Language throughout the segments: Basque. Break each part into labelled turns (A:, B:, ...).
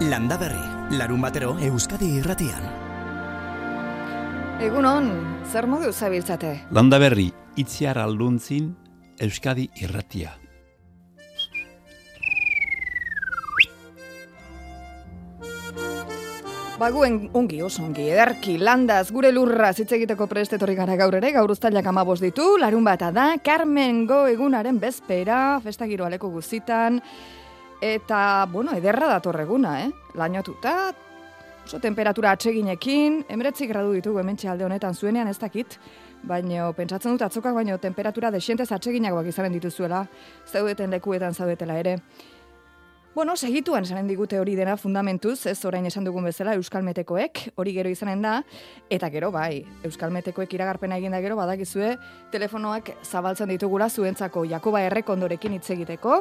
A: Landa Berri, larun batero Euskadi irratian.
B: Egunon, zer modu zabiltzate?
C: Landa Berri, itziar alduntzin Euskadi irratia.
B: Baguen ongi, oso ongi, ederki, landaz, gure lurra hitz egiteko prestetorri gara gaur ere, gaur uztailak amabos ditu, larun bata da, Carmen Go egunaren bezpera, festa giro aleko guzitan, eta, bueno, ederra datorreguna, eh? Lainotuta, oso temperatura atseginekin, emeretzi gradu ditugu hemen alde honetan zuenean ez dakit, baina pentsatzen dut atzokak baino temperatura desientez atseginagoak izanen dituzuela, zaudeten lekuetan zaudetela ere. Bueno, segituan esanen digute hori dena fundamentuz, ez orain esan dugun bezala Euskalmetekoek, hori gero izanen da, eta gero bai, Euskalmetekoek iragarpena egin da gero badakizue, telefonoak zabaltzen ditugula zuentzako Jakoba Errekondorekin hitz egiteko,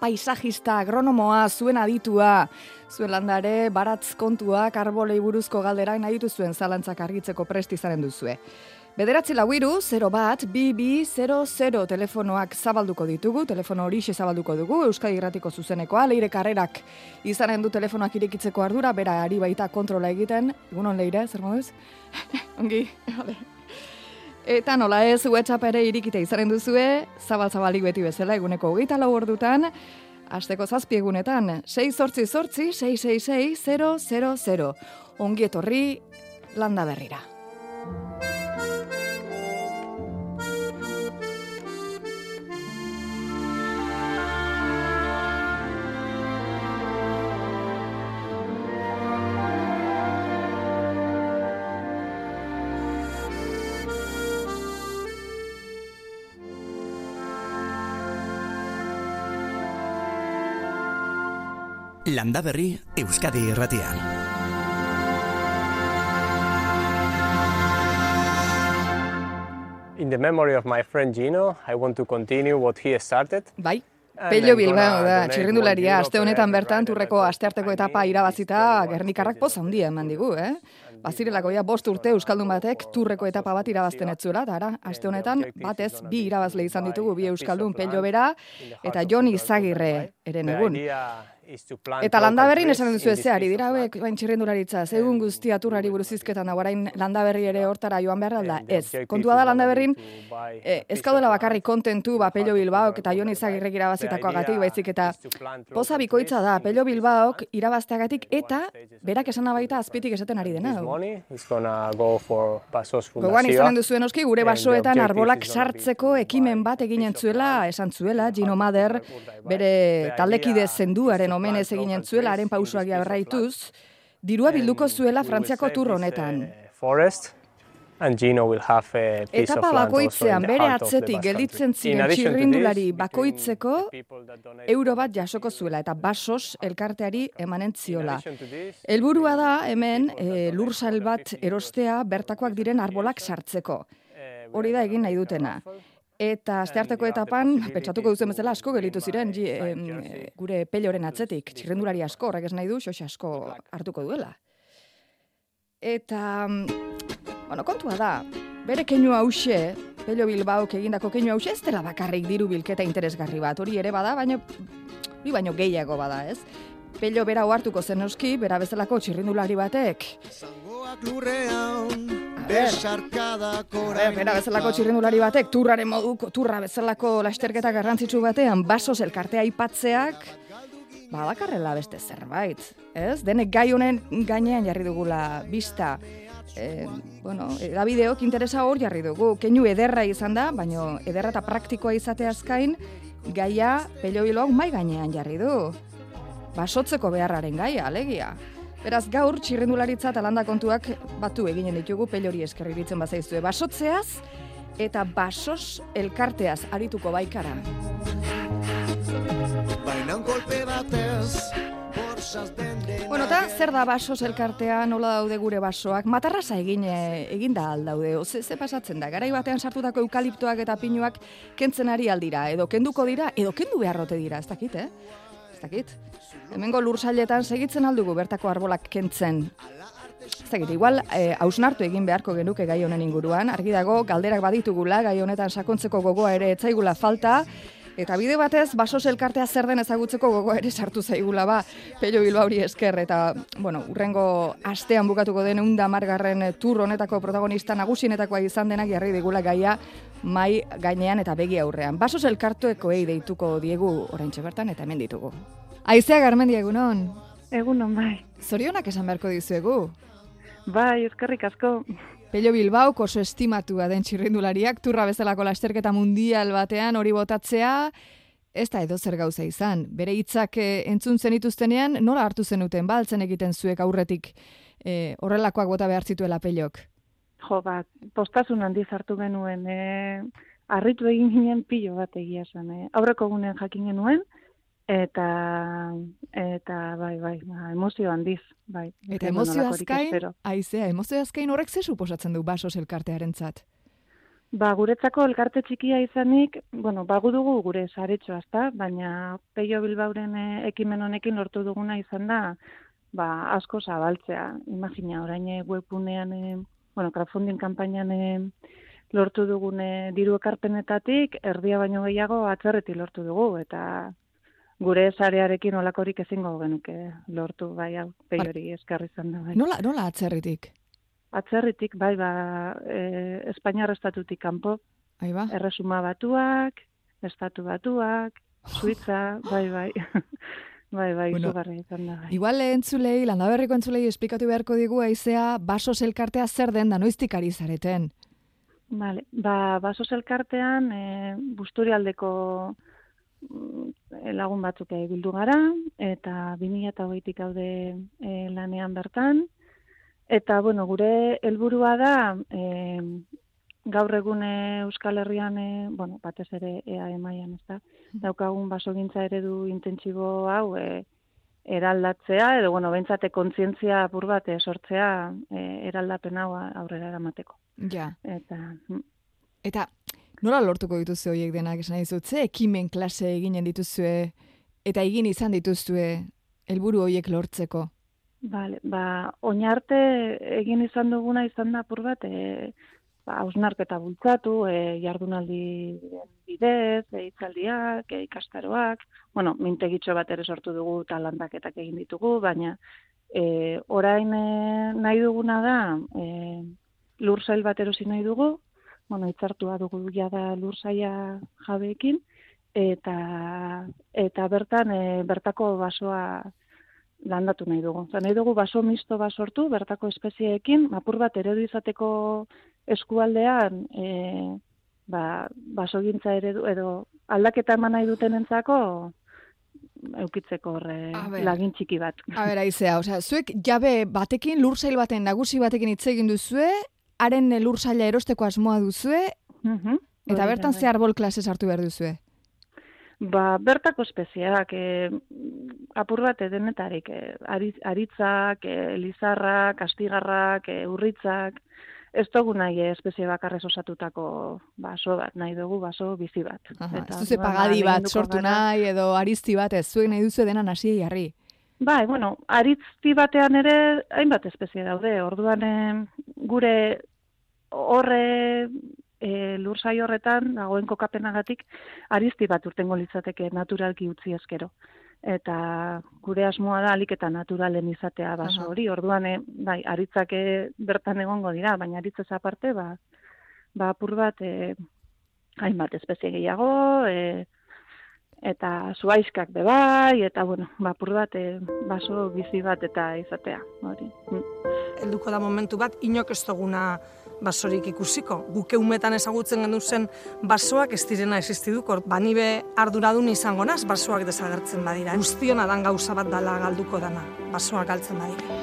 B: paisajista, agronomoa, zuen aditua, zuen landare, baratz kontuak, arbolei buruzko galderak nahi dituzuen zalantzak argitzeko presti izaren duzue. Bederatzi lau iru, 0 bat, bi, bi, 0, 0 telefonoak zabalduko ditugu, telefono hori zabalduko dugu, Euskadi Gratiko zuzenekoa, leire karrerak izanen du telefonoak irekitzeko ardura, bera ari baita kontrola egiten, egunon leire, zer moduz? Ongi, vale. Eta nola ez, WhatsApp ere irikite izanen duzue, zabal-zabalik beti bezala, eguneko hogeita lau ordutan, Azteko zazpi egunetan, 6 sortzi sortzi, 666 000. Ongi etorri, landa berrira.
A: Landa Berri, Euskadi irratian.
D: In the memory of my friend Gino, I want to continue what he started.
B: Bai, Pello Bilbao da, txirrindularia, aste honetan bertan turreko astearteko etapa irabazita gernikarrak poz handia eman digu, eh? Bazirelako ja bost urte Euskaldun batek turreko etapa bat irabazten etzuela, eta ara, aste honetan batez bi irabazle izan ditugu bi Euskaldun Pello Bera eta Jon Izagirre eren egun. Eta landaberrin esan duzu ezeari, dira hauek bain txirrendularitza, egun guztia turrari buruz izketan orain landaberri ere hortara joan behar da, ez. Kontua da landaberrin, eh, ez gaudela bakarrik kontentu, ba, Pello Bilbaok eta Jon Izagirrek irabazitakoagatik, baizik eta poza bikoitza da, Pello Bilbaok irabazteagatik eta berak esan baita azpitik esaten ari dena. Gogoan izanen duzuen oski, gure basoetan arbolak sartzeko ekimen bat eginen zuela, esan zuela, Gino Mader, bere taldekide zenduaren omenez eginen zuela, haren pausoak jarraituz, dirua bilduko zuela Frantziako tur honetan.
D: And Gino will have a piece
B: Etapa bakoitzean bere atzetik gelditzen ziren txirrindulari bakoitzeko euro bat jasoko zuela eta basos elkarteari emanen ziola. Helburua da hemen e, lursail bat erostea bertakoak diren arbolak sartzeko.
D: eh,
B: Hori da egin nahi dutena. Eta astearteko etapan, pentsatuko duzen bezala asko gelitu ziren ji, em, eh, gure peloren atzetik, txirrendulari asko, horrek ez nahi du, xoxe asko hartuko duela. Eta, mm, bueno, kontua da, bere keinu hause, Pello Bilbaok egindako keinu hause, ez dela bakarrik diru bilketa interesgarri bat, hori ere bada, baina, hori baino gehiago bada, ez? Pello bera ohartuko zen noski, bera bezalako txirrindulari batek, ber. bera bezalako txirrindulari batek, turraren moduko, turra bezalako lasterketa garrantzitsu batean, basos elkartea aipatzeak, ba, bakarrela beste zerbait, ez? Denek gai honen gainean jarri dugula bista, e, bueno, edabideok interesa hor jarri dugu, keinu ederra izan da, baino ederra eta praktikoa izateaz gain, gaia biloak mai gainean jarri du. Basotzeko beharraren gaia, alegia. Beraz, gaur txirrendularitza eta landa kontuak batu eginen ditugu pelori eskerri ditzen bazaizue. Basotzeaz eta basos elkarteaz arituko baikara.
E: Bainan kolpe batez,
B: Bueno, eta zer da basos elkartea, nola daude gure basoak? Matarrasa egin, eh, egin da aldaude, o, ze, ze pasatzen da? Garai batean sartutako eukaliptoak eta pinuak kentzen ari aldira, edo kenduko dira, edo kendu beharrote dira, ez dakit, eh? Ez dakit. Hemengo lursailetan segitzen aldugu bertako arbolak kentzen. Dakit, igual, eh, hausnartu egin beharko genuke gai honen inguruan, argi dago, galderak baditugula, gai honetan sakontzeko gogoa ere etzaigula falta, Eta bide batez, basos elkartea zer den ezagutzeko gogoa ere sartu zaigula ba, Pello Bilbauri esker, eta, bueno, urrengo astean bukatuko den unda margarren tur honetako protagonista nagusienetakoa izan denak jarri digula gaia mai gainean eta begi aurrean. Basos elkartuekoei deituko diegu oraintxe bertan eta hemen ditugu. Aizea Garmendi egunon,
F: Egunon, bai.
B: zorionak esan beharko dizuegu.
F: Bai, eskerrik asko.
B: Pello Bilbao oso estimatua den txirrindulariak turra bezalako lasterketa mundial batean hori botatzea ez da edo zer gauza izan. Bere hitzak eh, entzun zenituztenean nola hartu zenuten baltzen egiten zuek aurretik eh, horrelakoak bota behar zituela Pellok.
F: Jo, ba, postasun handiz hartu genuen, e, harritu egin ginen pilo bat egia zen. E. Aurreko egunean jakin genuen, eta, eta bai, bai, ba, emozio handiz, bai.
B: Eta emozio azkain, aizea, emozio azkain horrek ze suposatzen du basos elkartearen zat?
F: Ba, guretzako elkarte txikia izanik, bueno, bagu dugu gure saretxoa, ezta? Baina Peio Bilbauren eh, ekimen honekin lortu duguna izan da, ba, asko zabaltzea. Imagina, orain eh, webgunean, eh, bueno, crowdfunding kanpainan eh, lortu dugune diru ekarpenetatik, erdia baino gehiago atzerreti lortu dugu, eta gure sarearekin olakorik ezingo genuke lortu, bai, hau, peiori eskarri izan da, bai.
B: Nola, nola atzerritik?
F: Atzerritik, bai, ba, e, Espainiar estatutik kanpo,
B: Ahí ba?
F: erresuma batuak, estatu batuak, Suitza, bai, bai. bai, bai,
B: Bueno,
F: izan da. Bai.
B: Igual entzulei, landaberriko entzulei esplikatu beharko digu aizea basos elkartea zer den da noiztik ari zareten.
F: Vale, ba, basos elkartean, e, busturialdeko lagun batzuk bildu gara, eta 2008tik gaude e, lanean bertan. Eta, bueno, gure helburua da, e, gaur egun eh, Euskal Herrian, e, bueno, batez ere EAE mailan ez da, daukagun basogintza eredu intentsibo hau e, eraldatzea, edo, bueno, bentsate kontzientzia apur bat e, sortzea e, eraldapen hau aurrera eramateko.
B: Ja.
F: Eta, mm,
B: Eta nola lortuko dituzue horiek denak esan dizut, ze ekimen klase eginen dituzue eta egin izan dituzue helburu horiek lortzeko.
F: Vale, ba, oinarte egin izan duguna izan da apur bat, e, ba, hausnarketa bultzatu, e, jardunaldi bidez, e, hitzaldiak, e, ikastaroak, bueno, mintegitxo bat ere sortu dugu talandaketak egin ditugu, baina e, orain e, nahi duguna da, e, lursail bat erosi nahi dugu, bueno, hitzartua dugu jada lursaia jabeekin, eta, eta bertan, e, bertako basoa landatu nahi dugu. Eta nahi dugu baso misto bat sortu, bertako espezieekin, apur bat eredu izateko eskualdean, e, ba, basogintza eredu, edo aldaketa eman nahi duten entzako, eukitzeko horre lagin txiki bat.
B: A ber, aizea, osea, zuek jabe batekin, lursail baten nagusi batekin hitz egin duzue, haren lursaila erosteko asmoa duzue,
F: Mhm.
B: eta
F: Hori da,
B: bertan
F: bai.
B: ze arbol klase sartu behar duzue.
F: Ba, bertako espezieak, e, apur bat denetarik, e, ari- aritzak, e, lizarrak, astigarrak, e, urritzak, ez dugu nahi eh, espezie bakarrez osatutako baso bat, nahi dugu baso bizi bat.
B: Aha,
F: Eta,
B: ez duze pagadi
F: ba,
B: bat sortu nahi edo arizti bat ez, zuek nahi duzu denan hasi jarri.
F: Bai, bueno, aritzti batean ere hainbat espezie daude. Orduan gure horre e, lursai horretan dagoen kokapenagatik arizti bat urtengo litzateke naturalki utzi eskero. Eta gure asmoa da alik eta naturalen izatea baso hori. Orduan, e, bai, aritzak e, bertan egongo dira, baina aritzez aparte, ba, ba apur bat e, hainbat espezie gehiago, e, eta zuaiskak be bai, eta bueno, ba, apur bat e, baso bizi bat eta izatea, hori. Mm.
G: helduko da momentu bat, inok ez duguna basorik ikusiko. Guke umetan ezagutzen gendu zen basoak ez direna existiduko. Banibe arduradun izango naz, basoak desagertzen badira. Guztiona dan gauza bat dala galduko dana, basoak galtzen badira.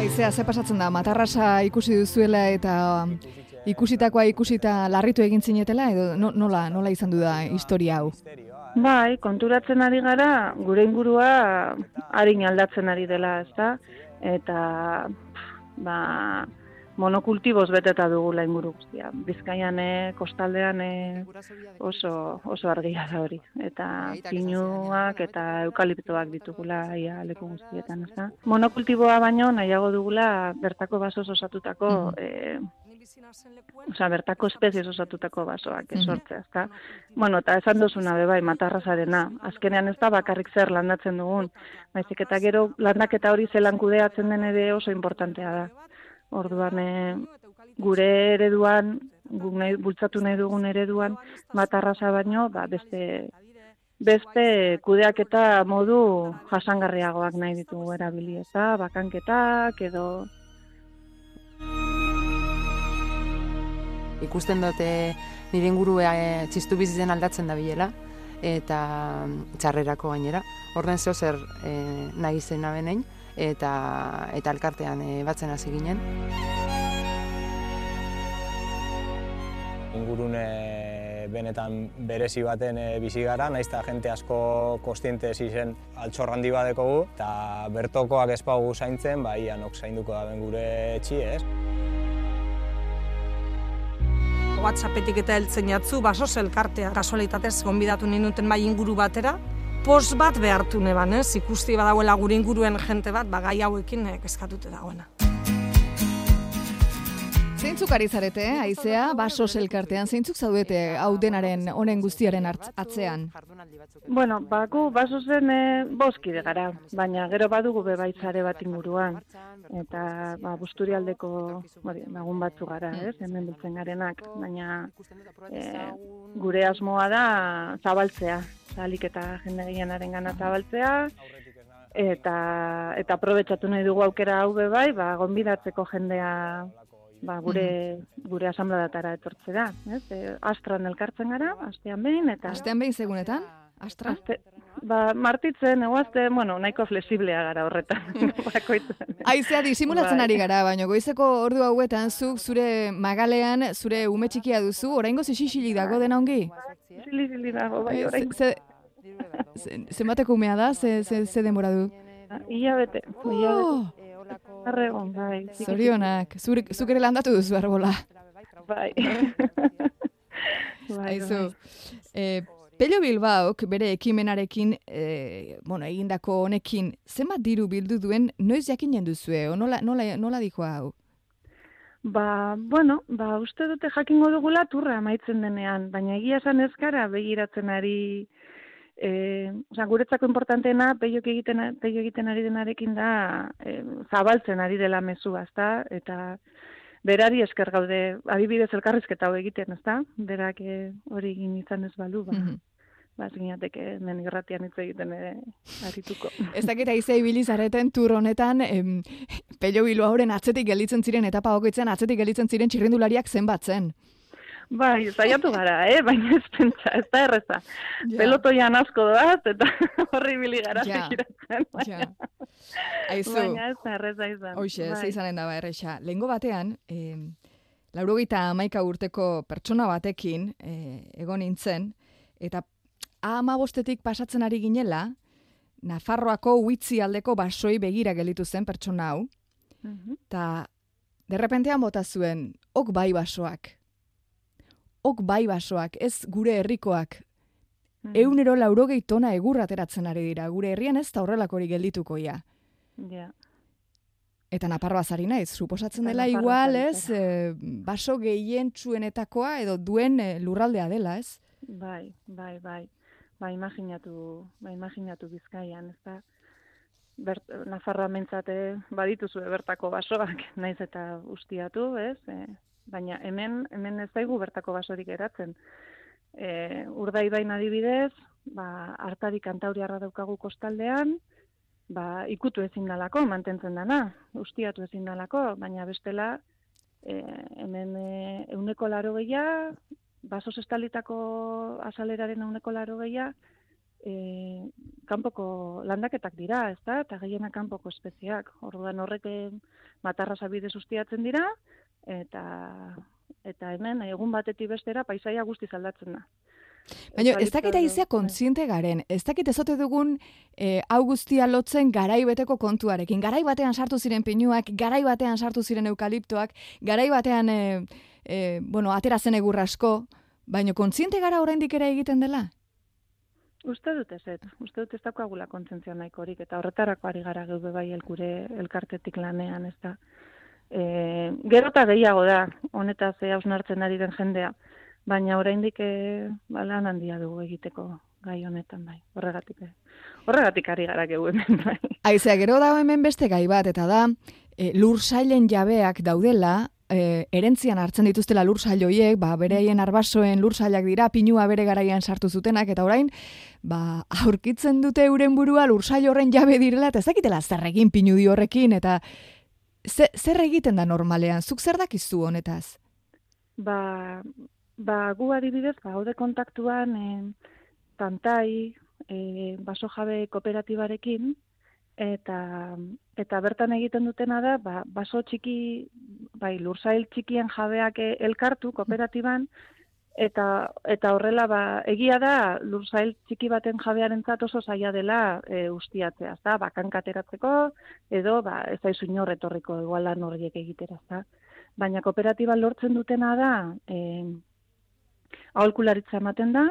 B: Aizea, ze pasatzen da, matarrasa ikusi duzuela eta um, ikusitakoa ikusita larritu egin zinetela, edo no- nola, nola izan du da historia hau?
F: Bai, konturatzen ari gara, gure ingurua harin aldatzen ari dela, ezta? Eta, ba, monokultiboz beteta dugula inguru guztia. Bizkaian, eh, kostaldean eh, oso, oso argia da hori. Eta pinuak eta eukaliptoak ditugula ia leku guztietan, ezta? Monokultiboa baino nahiago dugula bertako basoz osatutako
B: Mhm.
F: eh, Osea, bertako espezies osatutako basoak esortzea, ezta? Bueno, eta esan duzuna be bai, matarrazarena. Azkenean ez da bakarrik zer landatzen dugun. Baizik eta gero landaketa hori zelan kudeatzen den ere oso importantea da. Orduan, e, gure ereduan, guk nahi, bultzatu nahi dugun ereduan, matarraza baino, ba, beste beste kudeaketa modu jasangarriagoak nahi ditugu erabili, eta bakanketak edo
H: ikusten dute nire ingurua e, txistu bizitzen aldatzen da bilela, eta mm, txarrerako gainera. Orden zeo zer e, nahi zen abenein, eta, eta alkartean e, batzen hasi ginen.
D: Ingurune benetan berezi baten e, bizi gara, naiz eta jente asko kostiente zen altxor handi badekogu, eta bertokoak ezpagu zaintzen, ba, ia nok zainduko da gure etxi, ez?
G: WhatsAppetik eta heltzen jatzu, baso elkartea. Kasualitatez, gonbidatu ninuten bai inguru batera, pos bat behartu neban, ez? Ikusti badauela gure inguruen jente bat, bagai hauekin eh, kezkatute dagoena.
B: Zeintzuk ari zarete, eh? aizea, baso elkartean, zeintzuk zaudete hau denaren honen guztiaren atzean?
F: Bueno, baku baso zen e, boskide gara, baina gero badugu bebaitzare bat inguruan. Eta ba, busturialdeko bari, lagun batzu gara, ez, hemen biltzen garenak, baina e, gure asmoa da zabaltzea, zalik eta jende gehienaren gana zabaltzea, eta eta aprobetxatu nahi dugu aukera hau be bai, ba, gonbidatzeko jendea ba, gure mm. gure asambleatara etortze da, ez? E, astran elkartzen gara, astean behin eta
B: Astean behin segunetan? Astra?
F: Aste, ba, martitzen, eguazte, bueno, nahiko flexiblea gara horretan.
B: Aizea, disimulatzen bai. ari gara, baina goizeko ordu hauetan zuk zure magalean, zure ume txikia duzu, oraingo zixixili dago dena ongi?
F: Zixixili dago, bai, orain.
B: Ze, ze, umea da, ze, ze, ze denbora du?
F: Ia bete, ia bete. Arregon, bai.
B: Zorionak, zuk ere landatu duzu arbola.
F: Bai.
B: bai, bai. Eh, Pello Bilbaok bere ekimenarekin, eh, bueno, egindako honekin, zenbat diru bildu duen, noiz jakinen duzue, o nola, nola, nola diko hau?
F: Ba, bueno, ba, uste dute jakingo dugula turra amaitzen denean, baina egia esan ezkara begiratzen ari eh, sea, guretzako importanteena peiok egiten peio egiten ari denarekin da eh, zabaltzen ari dela mezua, ezta? Eta berari esker gaude adibidez elkarrizketa hau egiten, ezta? Berak eh, hori egin izan ez balu, ba. Mm -hmm. Ba, zinateke, men irratian hitz egiten ere arituko.
B: Ez dakit aize ibili zareten tur honetan, em, pello bilu hauren atzetik gelitzen ziren, etapa hokoitzen atzetik gelitzen ziren txirrindulariak zenbatzen.
F: Bai, zaiatu gara, eh? baina ez pentsa, ez da erreza. Ja. Pelotoian asko doaz, eta horri bili gara ja. zekiratzen. Baina, ja.
B: Aizu,
F: baina ez da erreza izan.
B: Hoxe, bai. izanen daba erresa. Lehengo batean, eh, laurogita amaika urteko pertsona batekin eh, egon nintzen, eta ama bostetik pasatzen ari ginela, Nafarroako huitzi aldeko basoi begira gelitu zen pertsona hau, eta mm derrepentean bota zuen, ok bai basoak, ok bai basoak, ez gure herrikoak. Mm. Eunero laurogei tona egurra ateratzen ari dira, gure herrian ez da horrelako hori geldituko ia.
F: Yeah.
B: Eta naparroa zari naiz, suposatzen dela igual ez, e, baso gehien txuenetakoa edo duen e, lurraldea dela ez?
F: Bai, bai, bai. Ba, imaginatu, ba, imaginatu bizkaian, ez da, Bert, Nafarroa mentzate badituzu bertako basoak, naiz eta ustiatu, ez? E, baina hemen hemen ez daigu bertako basorik eratzen. E, urdai bain adibidez, ba, hartari kantauriarra daukagu kostaldean, ba, ikutu ezin dalako, mantentzen dana, ustiatu ezin dalako, baina bestela, e, hemen e, euneko laro gehiago, basos estalitako azaleraren euneko laro gehiago, e, kanpoko landaketak dira, ez da? Eta gehiena kanpoko espeziak. Orduan horrek matarra zabidez ustiatzen dira, eta eta hemen egun batetik bestera paisaia guzti aldatzen da.
B: Baina ez dakit aizea kontziente garen, ez dakit ezote dugun e, hau guztia lotzen garai beteko kontuarekin. Garai batean sartu ziren pinuak, garai batean sartu ziren eukaliptoak, garai batean, e, e, bueno, atera zen egurrasko, baina kontziente gara oraindik ere egiten dela?
F: Uste dut ez, uste dut ez dakoagula kontzientzia nahiko horik, eta horretarako ari gara geube bai elkure elkartetik lanean, ez da E, gero eta gehiago da, honetaz e, hausnartzen ari den jendea, baina oraindik e, ba, lan handia dugu egiteko gai honetan bai, horregatik. e, Horregatik ari gara geu hemen bai.
B: Aizea, gero dago hemen beste gai bat, eta da, e, lur sailen jabeak daudela, e, erentzian hartzen dituztela lur sail hoiek, ba, bereien arbasoen lur sailak dira, pinua bere garaian sartu zutenak, eta orain, ba, aurkitzen dute euren burua lur sail horren jabe direla, eta ez dakitela zer egin pinu di horrekin, eta ze, zer egiten da normalean, zuk zer dakizu honetaz?
F: Ba, ba gu adibidez, ba, haude kontaktuan e, tantai, e, baso jabe kooperatibarekin, eta eta bertan egiten dutena da ba, baso txiki bai lursail txikien jabeak e, elkartu kooperatiban eta eta horrela ba, egia da lursail txiki baten jabearentzat oso zaila dela e, ustiatzea, ezta? Bakan kateratzeko edo ba ez daizu inor etorriko igual lan horiek egitera, ezta? Baina kooperatiban lortzen dutena da eh aholkularitza ematen da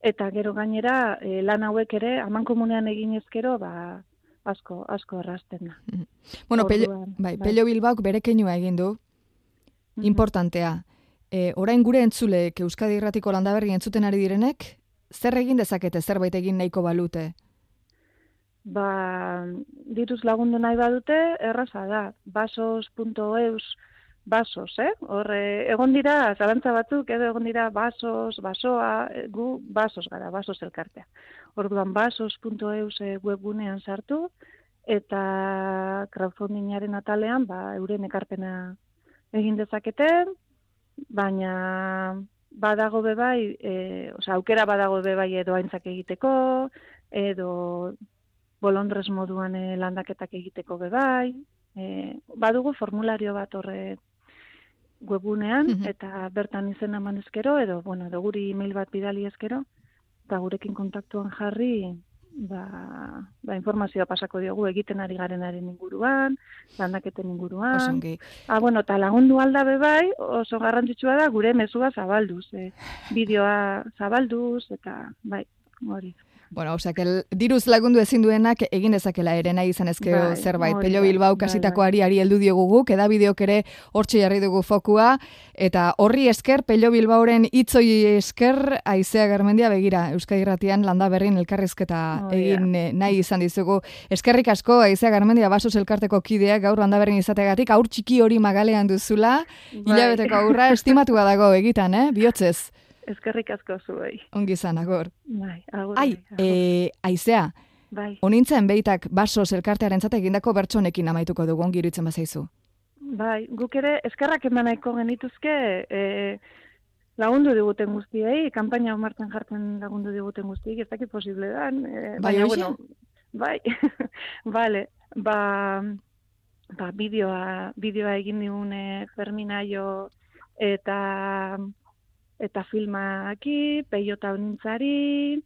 F: eta gero gainera e, lan hauek ere amankomunean egin ezkero ba asko asko errasten da.
B: Bueno, Pello,
F: Orduan,
B: bai,
F: bai.
B: Pello Bilbaok bere keinua egin du, importantea. E, orain gure entzulek Euskadi Irratiko landaberri entzuten ari direnek, zer egin dezakete zerbait egin nahiko balute?
F: Ba, diruz lagundu nahi badute, erraza da. Basos.eus, basos, eh? Hor, egon dira, zalantza batzuk, edo egon dira basos, basoa, eh, gu basos gara, basos elkartea. Orduan, basos.eus eh, webgunean sartu, eta crowdfundingaren atalean, ba, euren ekarpena egin dezaketen, baina badago bebai, e, osea, aukera badago bebai edo aintzak egiteko, edo bolondrez moduan e, landaketak egiteko bebai. E, badugu formulario bat horre webunean,
B: Mhm.
F: eta bertan izena eman ezkero, edo, bueno, edo guri email bat bidali ezkero, eta gurekin kontaktuan jarri, ba, ba informazioa pasako diogu egiten ari garenaren inguruan, landaketen inguruan.
B: Osongi.
F: Ah, bueno, eta lagundu alda bebai, oso garrantzitsua da gure mezua zabalduz, eh, bideoa zabalduz, eta bai, hori.
B: Bueno, osea, que diruz lagundu ezin duenak egin dezakela ere nahi izan ezkeo
F: Bai,
B: zerbait.
F: da,
B: Bilbao
F: bai,
B: kasitako
F: bai.
B: ari ari heldu diogu guk, edabideok ere hortxe jarri dugu fokua, eta horri esker, Pello Bilbaoren hitzoi esker, aizea garmendia begira, Euskadi Irratian landa berrin elkarrizketa
F: Hori da.
B: egin eh, nahi izan dizugu. Eskerrik asko, aizea garmendia basos elkarteko kideak gaur landa berrin izategatik, aur txiki hori magalean duzula,
F: Bai.
B: hilabeteko aurra estimatua dago egitan, eh? Bihotzez,
F: Eskerrik asko zuei.
B: ongi izan, agor.
F: Bai, agur.
B: Ai, e, aizea,
F: bai,
B: Onintzen beitak basos elkartearentzat egindako bertsonekin amaituko dugu ongi iruditzen bazaizu.
F: bai, guk ere eskerrak eman nahiko genituzke, e, lagundu diguten guztiei, kanpaina hau martxan jartzen lagundu diguten guztiei, ez dakit posible dan. E,
B: Bai,
F: baina, bueno, bai, vale, ba, ba, bideoa, bideoa egin digun Ferminaio eta eta filmaki, peiota honintzari,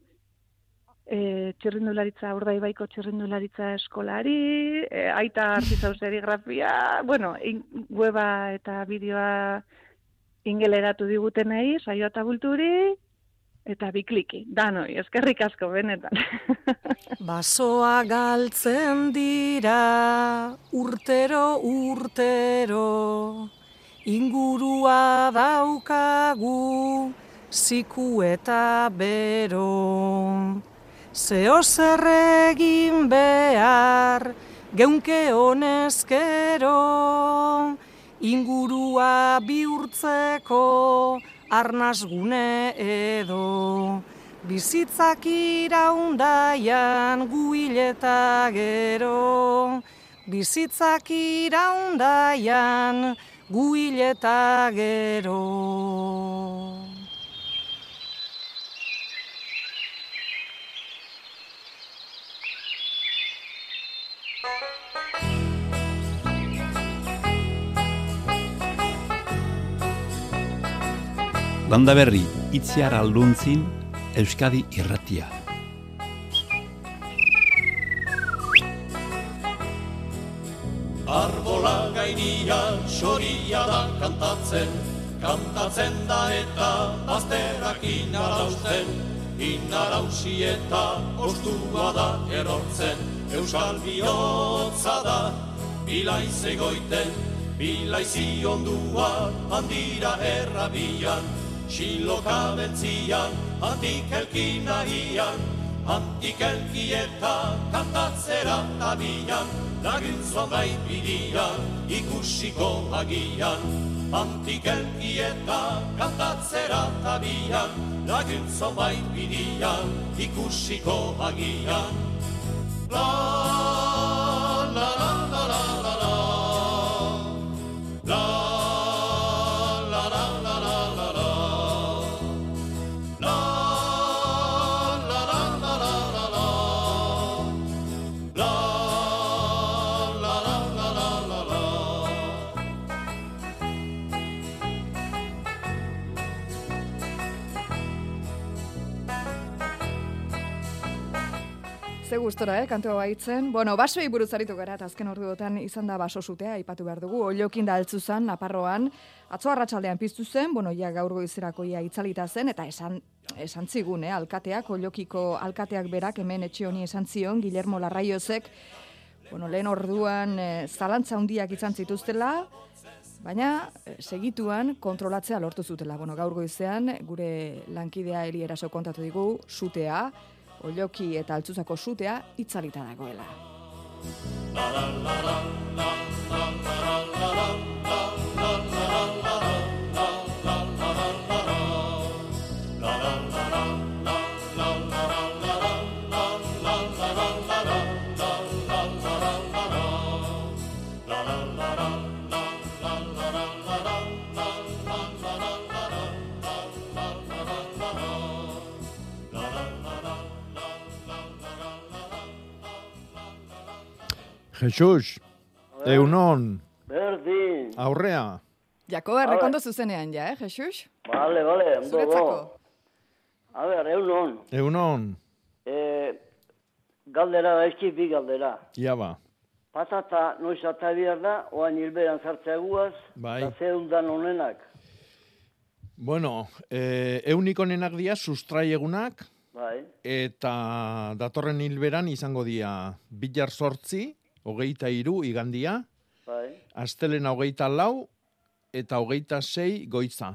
F: e, txirrindularitza, urdaibaiko txirrindularitza eskolari, e, aita artizau serigrafia, bueno, in, weba eta bideoa ingeleratu digutenei, saioa eta bulturi, eta bikliki, danoi, eskerrik asko, benetan.
G: Basoa galtzen dira urtero urtero ingurua daukagu ziku eta bero. Zeo zer egin behar geunke honezkero ingurua bihurtzeko arnasgune edo. Bizitzak iraundaian guileta gero, bizitzak iraundaian guileta gero.
C: Landa berri, itziar alduntzin, Euskadi irratia.
E: Gainia xoria da kantatzen, kantatzen da eta bazterrak inarausten, inarausi eta ostua da erortzen, Euskal bihotza da, bilaiz egoiten, Bilaizi ondua handira errabian, Xiloka betzian, handik elkin nahian, handik elkieta kantatzera tabian, laguntzo bai bidian, ikusiko agian, handik elkieta kantatzera tabian, laguntzo bai bidian, ikusiko agian. La la la
B: Ze gustora, eh, kantua baitzen. Bueno, basoei buruz aritu gara, eta azken orduotan izan da baso sutea, aipatu behar dugu. Oliokin da altzuzan, Naparroan, atzo arratsaldean piztu zen, bueno, ja gaur goizerako ia itzalita zen, eta esan, esan zigun, eh, alkateak, oliokiko alkateak berak, hemen etxe honi esan zion, Guillermo Larraiozek, bueno, lehen orduan eh, zalantza handiak izan zituztela, Baina, eh, segituan kontrolatzea lortu zutela. Bueno, gaur goizean, gure lankidea Eli Eraso kontatu digu, sutea, Olioki eta Altzuzako sutea itzalita dagoela.
I: Jesus, eunon,
J: Berdin.
I: aurrea.
B: Jakoba errekondo zuzenean ja, eh, Jesus?
J: Vale, vale, ondo
B: Zuretzako.
J: A ber, egun hon.
I: Eunon,
J: E, galdera da eski bi galdera.
I: ia ba.
J: Patata noiz ata behar da, oain hilberan zartzea guaz,
I: Bai.
J: eta zeundan honenak.
I: Bueno, eh, eunik onenak dira sustraiegunak,
J: Bai,
I: eta datorren hilberan izango dira bilar sortzi, hogeita iru igandia,
J: bai,
I: astelena hogeita lau, eta hogeita sei goitza,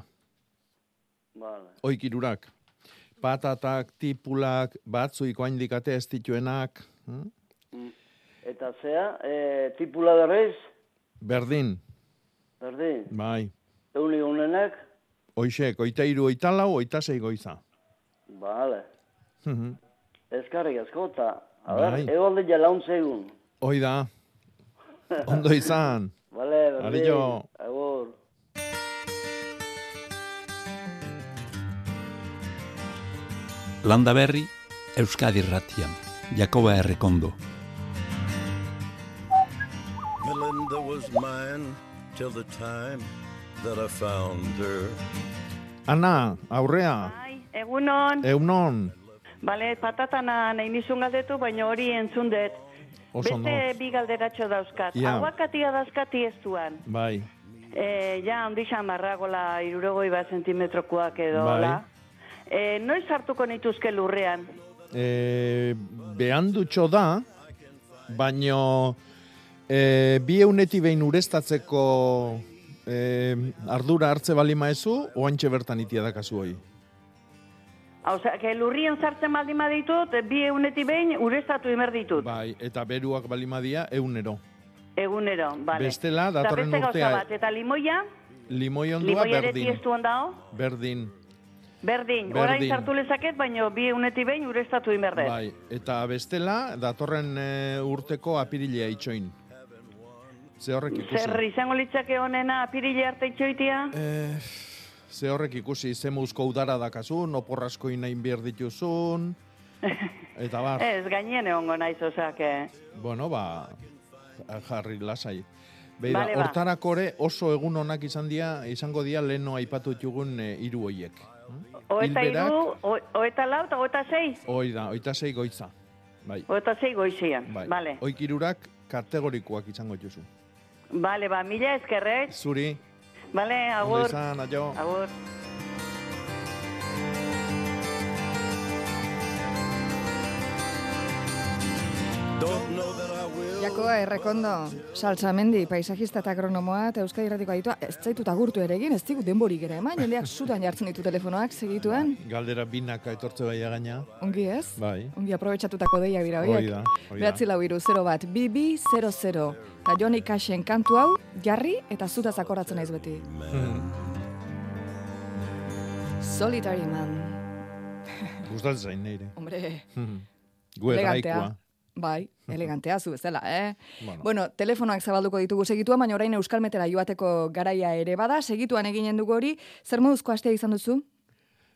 J: vale.
I: oik irurak. Patatak, tipulak, batzuiko haindikate ez dituenak, hm?
J: Eta zea, e, tipula berrez,
I: berdin,
J: berdin,
I: bai.
J: euni honenak,
I: Oixek, oita iru, oita lau, oita sei goiza.
J: vale.
I: Mhm.
J: Ezkarrik asko, eta, a ber,
I: Bai.
J: egon dira egun.
I: Hoi da, ondo izan.
J: Vale.
I: Adio.
J: Agur.
C: Landa berri, Euskadi Ratian. Jakoba Errekondo.
E: Melinda was mine till the time that I found her.
I: Ana, aurrea,
K: Bai, egunon.
I: eunon,
K: Bale, patatana nahi nizun galdetu, baina hori entzun dut.
I: Oso
K: Beste bi galderatxo dauzkat.
I: Ja.
K: Aguakatia dazkati ez duan.
I: bai.
K: E, ja, ondixan marragola irurogoi bat zentimetrokoak edo,
I: Bai.
K: la. E, noiz hartuko nituzke lurrean?
I: E, behandutxo da, baino e, bi euneti behin urestatzeko e, ardura hartze bali maezu, oantxe bertan itia dakazu hoi.
K: Osea, que lurrien sartzen baldin baditut, bi euneti behin ureztatu imer ditut.
I: Bai, eta beruak bali madia eunero.
K: Egunero, bale.
I: Bestela,
K: Eta
I: datorren
K: beste
I: urtea-
K: gauza bat, eta limoia?
I: Limoi ondua
K: Limoia ere
I: berdin.
K: ondao?
I: Berdin,
K: Berdin,
I: Berdin.
K: orain sartu lezaket, baina bi euneti behin ureztatu imerdet.
I: bai. Eta bestela, datorren e, urteko apirilea itxoin. Ze horrek ikusi.
K: Zer izango litzake honena apirile arte itxoitia?
I: Eh, ze horrek ikusi, ze muzko udara dakasun, oporrasko inain behar dituzun, eta bar,
K: Ez, gainien egongo naiz, que...
I: bueno, ba, jarri lasai. Beira,
K: Bale, ba.
I: hortarako ere oso egun onak izan dira, izango dira leheno aipatu ditugun e, hiru hoiek.
K: Oeta
I: Hilberak-
K: iru, o- oeta lau eta oeta sei?
I: Hoi da, oita sei goitza. Bai,
K: Oeta sei goizian,
I: bai.
K: bale.
I: Oik irurak kategorikoak izango dituzu.
K: Bale, ba, mila eskerrek,
I: Zuri, ondo
K: agur.
I: izan, aio.
K: Agur.
E: Don't
B: Jakoa errekondo, saltzamendi, paisajista eta agronomoa, eta Euskadi Irratiko aditua, ez zaitut agurtu ere egin, ez digu denborik ere, eman, jendeak sutan jartzen ditu telefonoak, segituen,
I: Galdera binaka etortze bai gaina.
B: ongi ez?
I: Bai.
B: Ongi aprobetxatutako deiak dira, horiek.
I: Hori da, hori da.
B: Behatzi lau iru, 0 bat, bi, bi, 0, 0. Eta Johnny Cashen kantu hau, jarri eta zuta zakoratzen naiz beti. Solitary man.
I: Gustatzen zain neire.
B: Hombre,
I: Gu
B: elegantea.
I: egaikoa.
B: Bai, elegantea zu bezala, eh?
I: Bueno.
B: Bueno, telefonoak zabalduko ditugu segituan, baina orain Euskal Metera joateko garaia ere bada, segituan eginen dugu hori, zer moduzko astea izan duzu?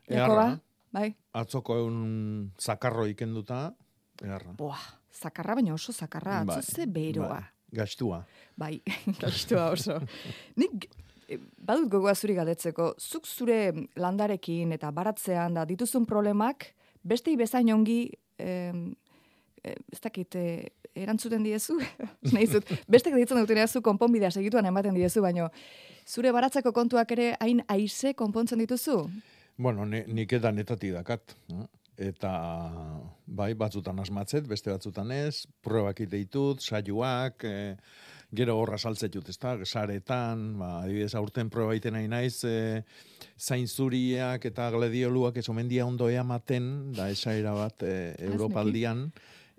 B: Jakoba?
I: Eharra.
B: Bai.
I: Atzoko egun zakarro ikenduta, eharra.
B: Boa, zakarra baina oso zakarra, atzo
I: Bai,
B: ze beroa.
I: bai, Gastua.
B: Bai, gastua oso. Nik eh, badut gogoa zuri galdetzeko, zuk zure landarekin eta baratzean da dituzun problemak, beste bezain ongi, eh, ez dakit, eh, erantzuten diezu, nahi zut, beste ditzen duten zu konponbidea segituan ematen diezu, baino zure baratzeko kontuak ere hain aize konpontzen dituzu?
I: Bueno, ne, nik edan etatik dakat. no? Eta, bai, batzutan asmatzet, beste batzutan ez, pruebak ditut, saioak, e, gero horra saltzetut, ez da, saretan, ba, adibidez, aurten proba iten nahi naiz, e, zainzuriak eta gladioluak ez omendia ondo eamaten, da esaera bat e, Europaldian,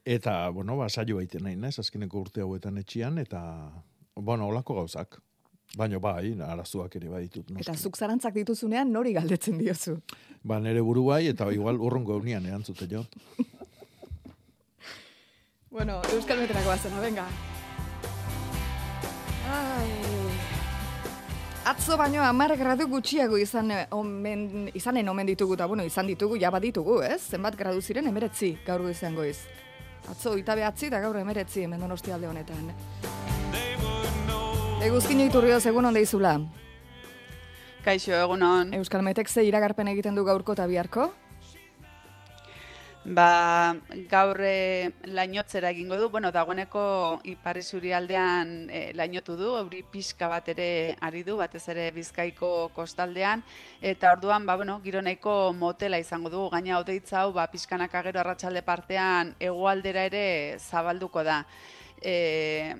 I: eta, bueno, ba, saio baiten nahi naiz, azkeneko urte hauetan etxian, eta, bueno, olako gauzak. Baina bai, arazoak ere baditut. noski.
B: Eta zuk zarantzak dituzunean nori galdetzen diozu?
I: Ba, nere buru bai, eta igual urrongo eunian erantzute jo.
B: Bueno, Euskal Metrako bazena, venga. Ai. Atzo baino amar gradu gutxiago izan eh, omen, izanen omen ditugu, eta bueno, izan ditugu, ja baditugu, ez? Zenbat gradu ziren, emeretzi, gaur goizean goiz. Atzo, ita behatzi, eta gaur emeretzi, hemen donosti alde honetan. Eguzkin iturrioz egun onde izula.
L: Kaixo, egunon.
B: Euskal Metek ze iragarpen egiten du gaurko eta biharko?
L: Ba, gaur e, lainotzera egingo du, bueno, dagoeneko Ipar aldean e, lainotu du, euri pixka bat ere ari du, batez ere Bizkaiko kostaldean, eta orduan, ba, bueno, giro nahiko motela izango du, gaina odeitza hau, ba, pixkanaka gero arratsalde partean hegoaldera ere zabalduko da. E,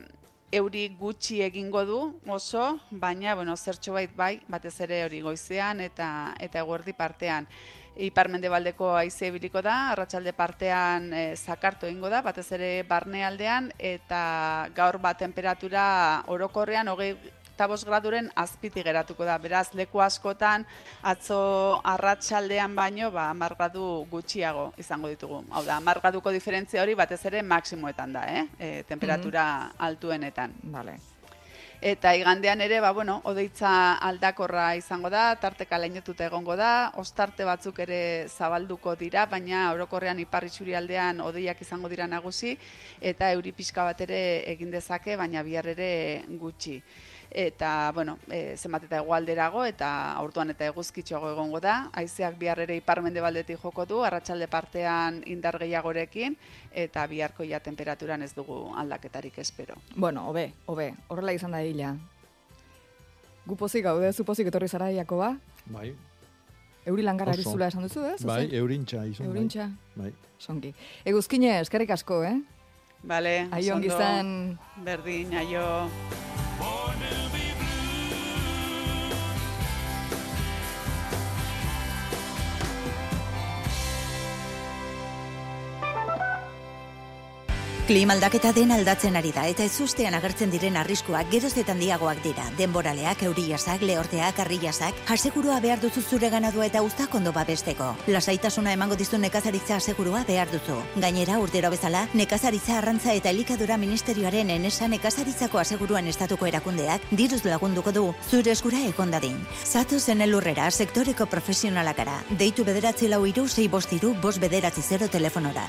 L: euri gutxi egingo du oso, baina bueno, zertxo bait bai, batez ere hori goizean eta eta eguerdi partean. Iparmendebaldeko haize ibiliko da, arratsalde partean e, zakartu egingo da, batez ere barnealdean eta gaur bat temperatura orokorrean hogei eta bost graduren azpiti geratuko da. Beraz, leku askotan atzo arratsaldean baino ba, amar gradu gutxiago izango ditugu. Hau da, amar graduko diferentzia hori batez ere maksimoetan da, eh? E, temperatura altuenetan.
B: Vale.
L: Eta igandean ere, ba, bueno, odeitza aldakorra izango da, tarteka lainotuta egongo da, ostarte batzuk ere zabalduko dira, baina orokorrean iparri aldean odeiak izango dira nagusi, eta euri pixka bat ere egin dezake, baina bihar ere gutxi eta bueno, e, zenbat eta hegoalderago eta orduan eta eguzkitxoago egongo da. Haizeak bihar ere iparmendebaldetik joko du, arratsalde partean indar gehiagorekin eta biharko ja temperaturan ez dugu aldaketarik espero.
B: Bueno, hobe, hobe, horrela izan da hila. Gu pozik gaude, zu pozik etorri zara Jakoba?
I: Bai,
B: Euri langarra zula esan duzu, ez?
I: bai, eurintxa izan. bai.
B: Eurintxa.
I: Bai.
B: Songi. Eguzkine, eskerrik asko, eh?
L: Bale,
B: Aio ongi
L: oso ondo.
B: izan.
L: Berdin, aio.
M: Klima aldaketa den aldatzen ari da eta ezustean agertzen diren arriskuak geroz eta handiagoak dira. Denboraleak, euriasak, lehorteak, arriasak, hasegurua behar duzu zure ganadua eta uztak ondo babesteko. Lasaitasuna emango dizu nekazaritza asegurua behar duzu. Gainera, urtero bezala, nekazaritza arrantza eta elikadura ministerioaren enesa nekazaritzako aseguruan estatuko erakundeak diruz lagunduko du zure eskura ekondadin. Zatu zen elurrera sektoreko profesionalakara. Deitu bederatzi lau iru, sei bost iru, bost bederatzi zero telefonora.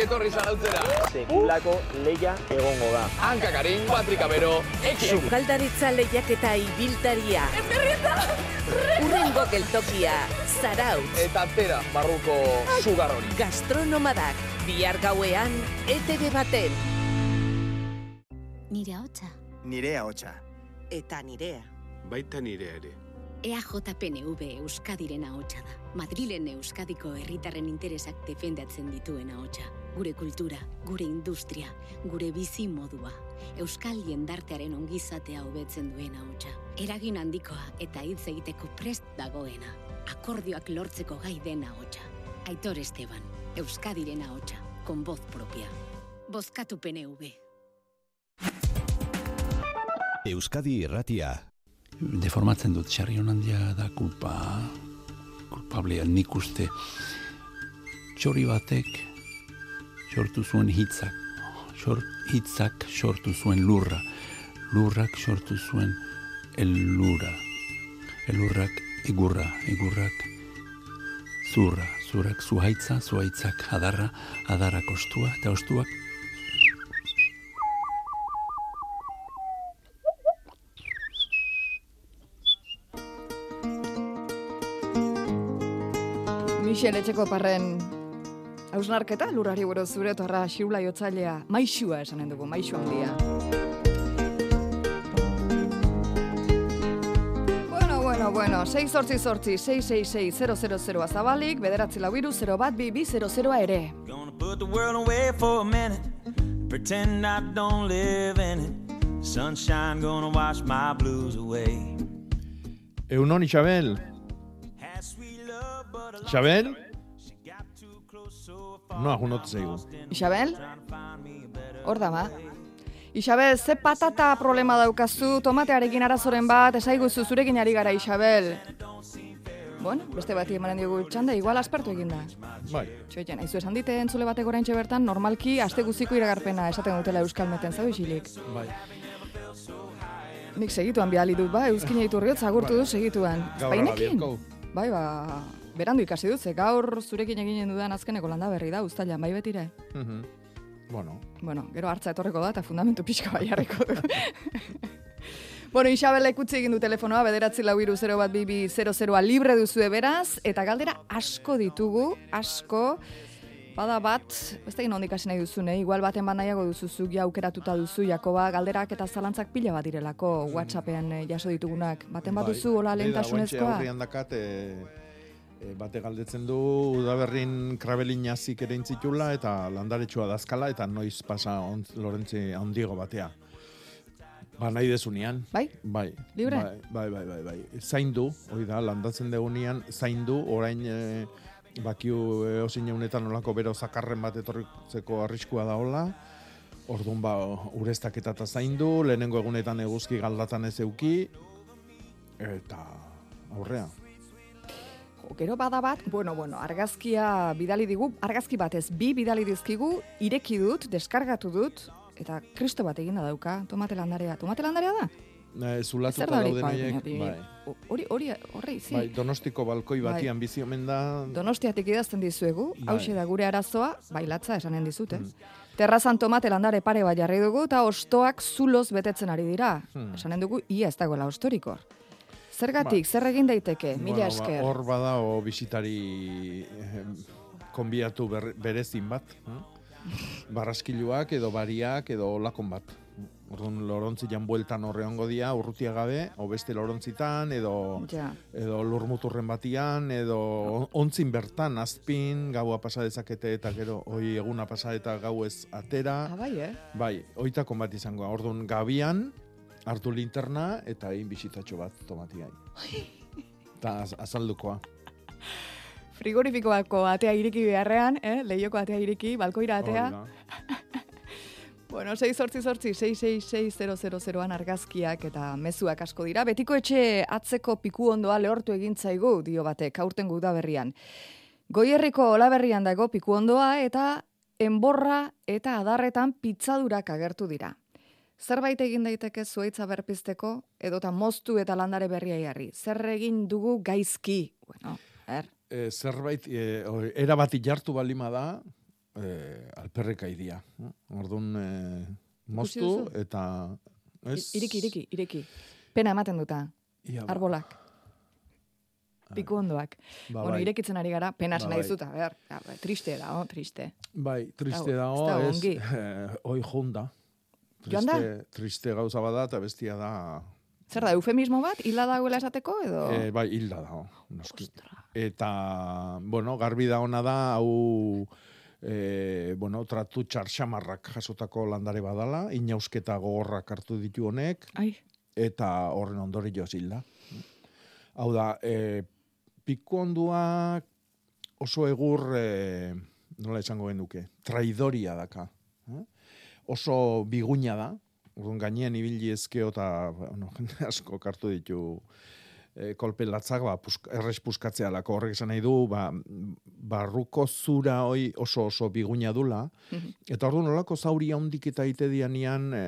N: Ongi etorri zarautzera.
O: Sekulako leia egongo da.
N: Hanka Karin, Patrika Bero, Eki.
P: Sukaldaritza lehiaketa ibiltaria. Urrengo geltokia, Zarautz.
N: Eta tera, barruko sugar hori.
P: Gastronomadak, bihar gauean, ETV baten.
Q: Nire hotza.
R: Nirea hotza.
Q: Eta nirea.
S: Baita nire ere.
Q: EAJPNV Euskadiren ahotsa da. Madrilen Euskadiko herritarren interesak defendatzen dituen ahotsa. Gure kultura, gure industria, gure bizi modua. Euskal jendartearen ongizatea hobetzen duen ahotsa. Eragin handikoa eta hitz egiteko prest dagoena. Akordioak lortzeko gai den ahotsa. Aitor Esteban, Euskadiren ahotsa, con voz propia. Bozkatu PNV.
R: Euskadi irratia.
C: Deformatzen dut, txarri handia da kulpa, kulpablea nik uste. Txori batek sortu zuen hitzak, hitzak sortu zuen lurra, lurrak sortu zuen elurra, elurrak egurra, egurrak zurra, zurrak zuhaitza, zuhaitzak adarra, adarrak ostua, eta ostuak.
B: Michel Etxeko parren hausnarketa, lurrari buruz zure torra xiula jotzailea, maixua esanen dugu, maixu handia. Bueno, bueno, bueno, 6 sortzi sortzi, 666 azabalik, bederatzi lau iru, 0 bat, bi, bi, 0 ere.
S: Put the world away for a minute. Pretend I don't live in it. Sunshine gonna wash my blues away.
I: Eunon, Isabel. Isabel? No, agunot zeigu.
B: Isabel? Hor da ba. Isabel, ze patata problema daukazu, tomatearekin arazoren bat, esaiguzu zurekin ari gara, Isabel. Bueno, beste bati emanen diogu txanda, igual aspertu egin da.
I: Bai.
B: Txoiten, aizu esan dite entzule batek orain bertan, normalki aste guziko iragarpena esaten dutela euskal meten, zau isilik.
I: Bai.
B: Nik segituan bihali dut, ba, euskin eitu riotz agurtu du segituan.
I: Gaur.
B: Bai, ba, berandu ikasi dut, ze gaur zurekin eginen dudan azkeneko landa berri da, ustailan, bai betire.
I: Mhm. Bueno,
B: Bueno, gero hartza etorreko da, eta fundamentu pixka bai jarriko du. bueno, Isabelek utzi egin du telefonoa, bederatzi lau iru 0 bat bibi 00a libre duzue beraz, eta galdera asko ditugu, asko, Bada bat, ez da ondik hasi nahi duzune, igual baten bat nahiago duzuzu, ja aukeratuta duzu, Jakoba, galderak eta zalantzak pila bat direlako WhatsAppean eh, jaso ditugunak. Baten bat
I: bai.
B: duzu, hola lehentasunezkoa?
I: aurrean dakat, e, e, bate galdetzen du, udaberrin krabelin jazik ere intzitula, eta landaretsua dazkala, eta noiz pasa on, Lorentzi handigo batea. Ba, nahi dezunean.
B: Bai?
I: Bai.
B: Libre?
I: Bai, bai, bai, bai, bai. Zaindu, hori da, landatzen degunean, zaindu, orain e, bakiu e, osin jaunetan olako bero zakarren bat etorritzeko arriskua da hola, Orduan ba, ureztaketa eta zaindu, lehenengo egunetan eguzki galdatan ez euki, eta aurrea.
B: Gero bada bat, bueno, bueno, argazkia bidali digu, argazki batez bi bidali dizkigu, ireki dut, deskargatu dut, eta kristo bat eginda dauka, tomate landarea. Tomate landarea da?
I: E, zulatuta dauden
B: Bai,
I: horiek,
B: baina,
I: bai.
B: Hori, hori, horri, zi.
I: Bai, donostiko balkoi
B: Bai.
I: batian bizi omen da,
B: Donostiatik idazten dizuegu,
I: Bai.
B: hause da gure arazoa, bailatza esanen dizute. Terrazan tomate landare pare bat jarri dugu, eta ostoak zuloz betetzen ari dira.
I: Hmm.
B: Esanen dugu, ia ez dagoela ostorikor. Zergatik, zer egin daiteke, mila
I: Bueno, ba,
B: esker.
I: hor bada o bisitari eh, konbiatu ber, berezin bat. hm? Barraskiluak edo bariak edo lakon bat. Orduan lorontzian bueltan horre ongo dia, urrutia gabe, o beste lorontzitan, edo,
B: Ja.
I: edo lurmuturren batian, edo ontzin bertan, azpin, gaua pasa dezakete eta gero, hoi eguna pasa eta gau ez atera.
B: Ah, bai, eh?
I: Bai, oitakon bat izango. Orduan gabian, hartu linterna eta egin bisitatxo bat tomatiai. Eta az, azaldukoa.
B: Frigorifikoako atea iriki beharrean, eh? lehioko atea iriki, balkoira atea. Bueno, 6 sortzi sortzi, 666 argazkiak eta mezuak asko dira. Betiko etxe atzeko piku ondoa lehortu egin zaigu, dio batek, aurten guda berrian. Goierriko olaberrian dago piku ondoa eta enborra eta adarretan pitzadurak agertu dira. Zerbait egin daiteke zuaitza berpizteko, edota moztu eta landare berria jarri. Zer egin dugu gaizki? Bueno, er,
I: E, zerbait, e, o- era bati jartu balima da, e, alperreka idia. Orduan, e, moztu eta... Ez,
B: iriki, iriki, iriki. Pena ematen duta.
I: Ia ba.
B: Arbolak. Piku ondoak.
I: Ba,
B: bueno,
I: bai.
B: irekitzen ari gara, pena
I: Ba,
B: esan
I: bai.
B: nahi zuta, ber, triste da, oh, triste.
I: Bai, triste
B: da-
I: dago,
B: ez
I: eh, oi jonda.
B: Joan da?
I: Triste, triste gauza bada eta bestia da
B: Zer da, eufemismo bat, hila dagoela esateko, edo?
I: E, bai, hilda da, noski. Eta, bueno, garbi da ona da, hau, e, bueno, tratu txarxamarrak jasotako landare badala, inausketa gogorrak hartu ditu honek,
B: Ai.
I: eta horren ondori joz hilda. Hau da, e, piku onduak oso egur, e, nola esango genuke, traidoria daka. Eh? Oso biguina da, Orduan gainean ibili ezkeo eta bueno, asko kartu ditu e, kolpe latzak, ba, pusk, errez puskatzea horrek esan nahi du, ba, barruko zura hoi oso oso biguina dula, eta orduan nolako zauri handik eta ite dianian, e,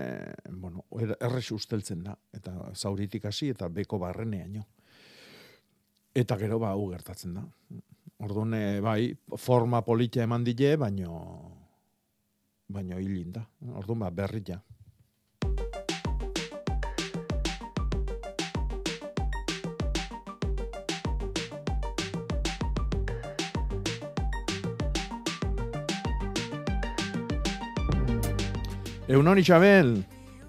I: bueno, er- errez usteltzen da, eta zauritik hasi eta beko barreneaino. Eta gero ba, hau gertatzen da. Orduan, e, bai, forma politia eman dile, baino, baino hilin da. Orduan, ba, berri ja. Egunon, Isabel,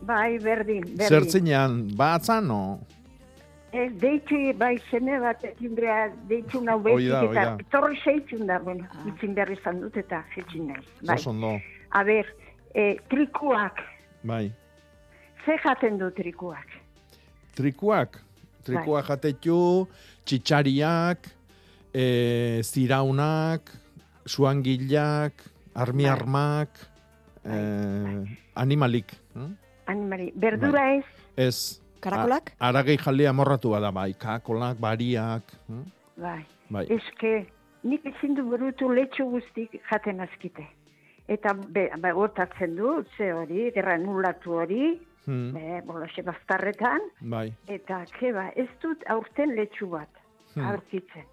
T: Bai, berdin, berdin.
I: zertzinean, batzan, no?
T: Ez, deitxu, bai, seme bat, ekin beha, deitxu nau behitik, eta torri zeitzun da, bueno, itzin behar izan dut, eta zeitzin nahi. Bai.
I: Oso ondo,
T: A ber, e, trikuak,
I: bai.
T: ze jaten du trikuak?
I: Trikuak, trikuak jatetu, txitsariak, e, ziraunak, suangilak, armiarmak, e, animalik. hm?
T: Animali, berdura ez,
I: Ez.
T: Karakolak?
I: A- Aragei jalea morratu bada, bai, kakolak, bariak. hm?
T: bai.
I: Bai.
T: Eske, nik ezin du berutu letxu guztik jaten azkite. Eta, be, ba, gotatzen du, ze hori, granulatu hori,
I: Hmm,
T: be, bolaxe bastarretan,
I: Bai.
T: Eta, keba, ez dut aurten letxu bat,
I: Hmm.
T: aurkitzen.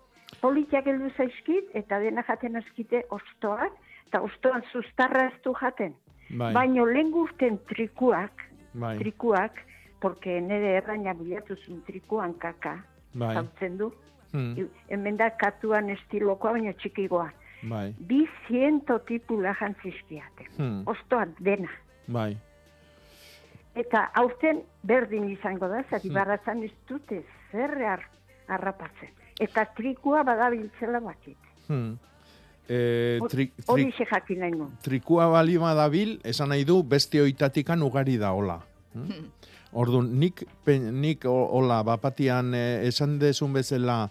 T: Politiak heldu zaizkit, eta dena jaten azkite ostoak, eta ostoan zuztarra ez du jaten.
I: Bai.
T: Baino lehen gurten trikuak,
I: Bai.
T: trikuak, porque nire erraina bilatu zuen trikuan kaka,
I: Bai.
T: du.
I: Hmm,
T: Hemen da katuan estilokoa, baina txikigoa.
I: Bai.
T: Bi ziento tipula jantzizkiate.
I: Hmm,
T: Ostoak dena.
I: Bai.
T: Eta aurten berdin izango da, zari
I: Hmm.
T: barratzan ez dute zer har, harrapatzen. Eta trikua badabiltzela bakit.
I: Hmm. E, tri, tri,
T: xe jakin nahi nun.
I: trikua bali dabil, esan nahi du beste oitatikan ugari da hola. Hm? Orduan, nik, pen, nik hola, bapatian eh, esan dezun bezala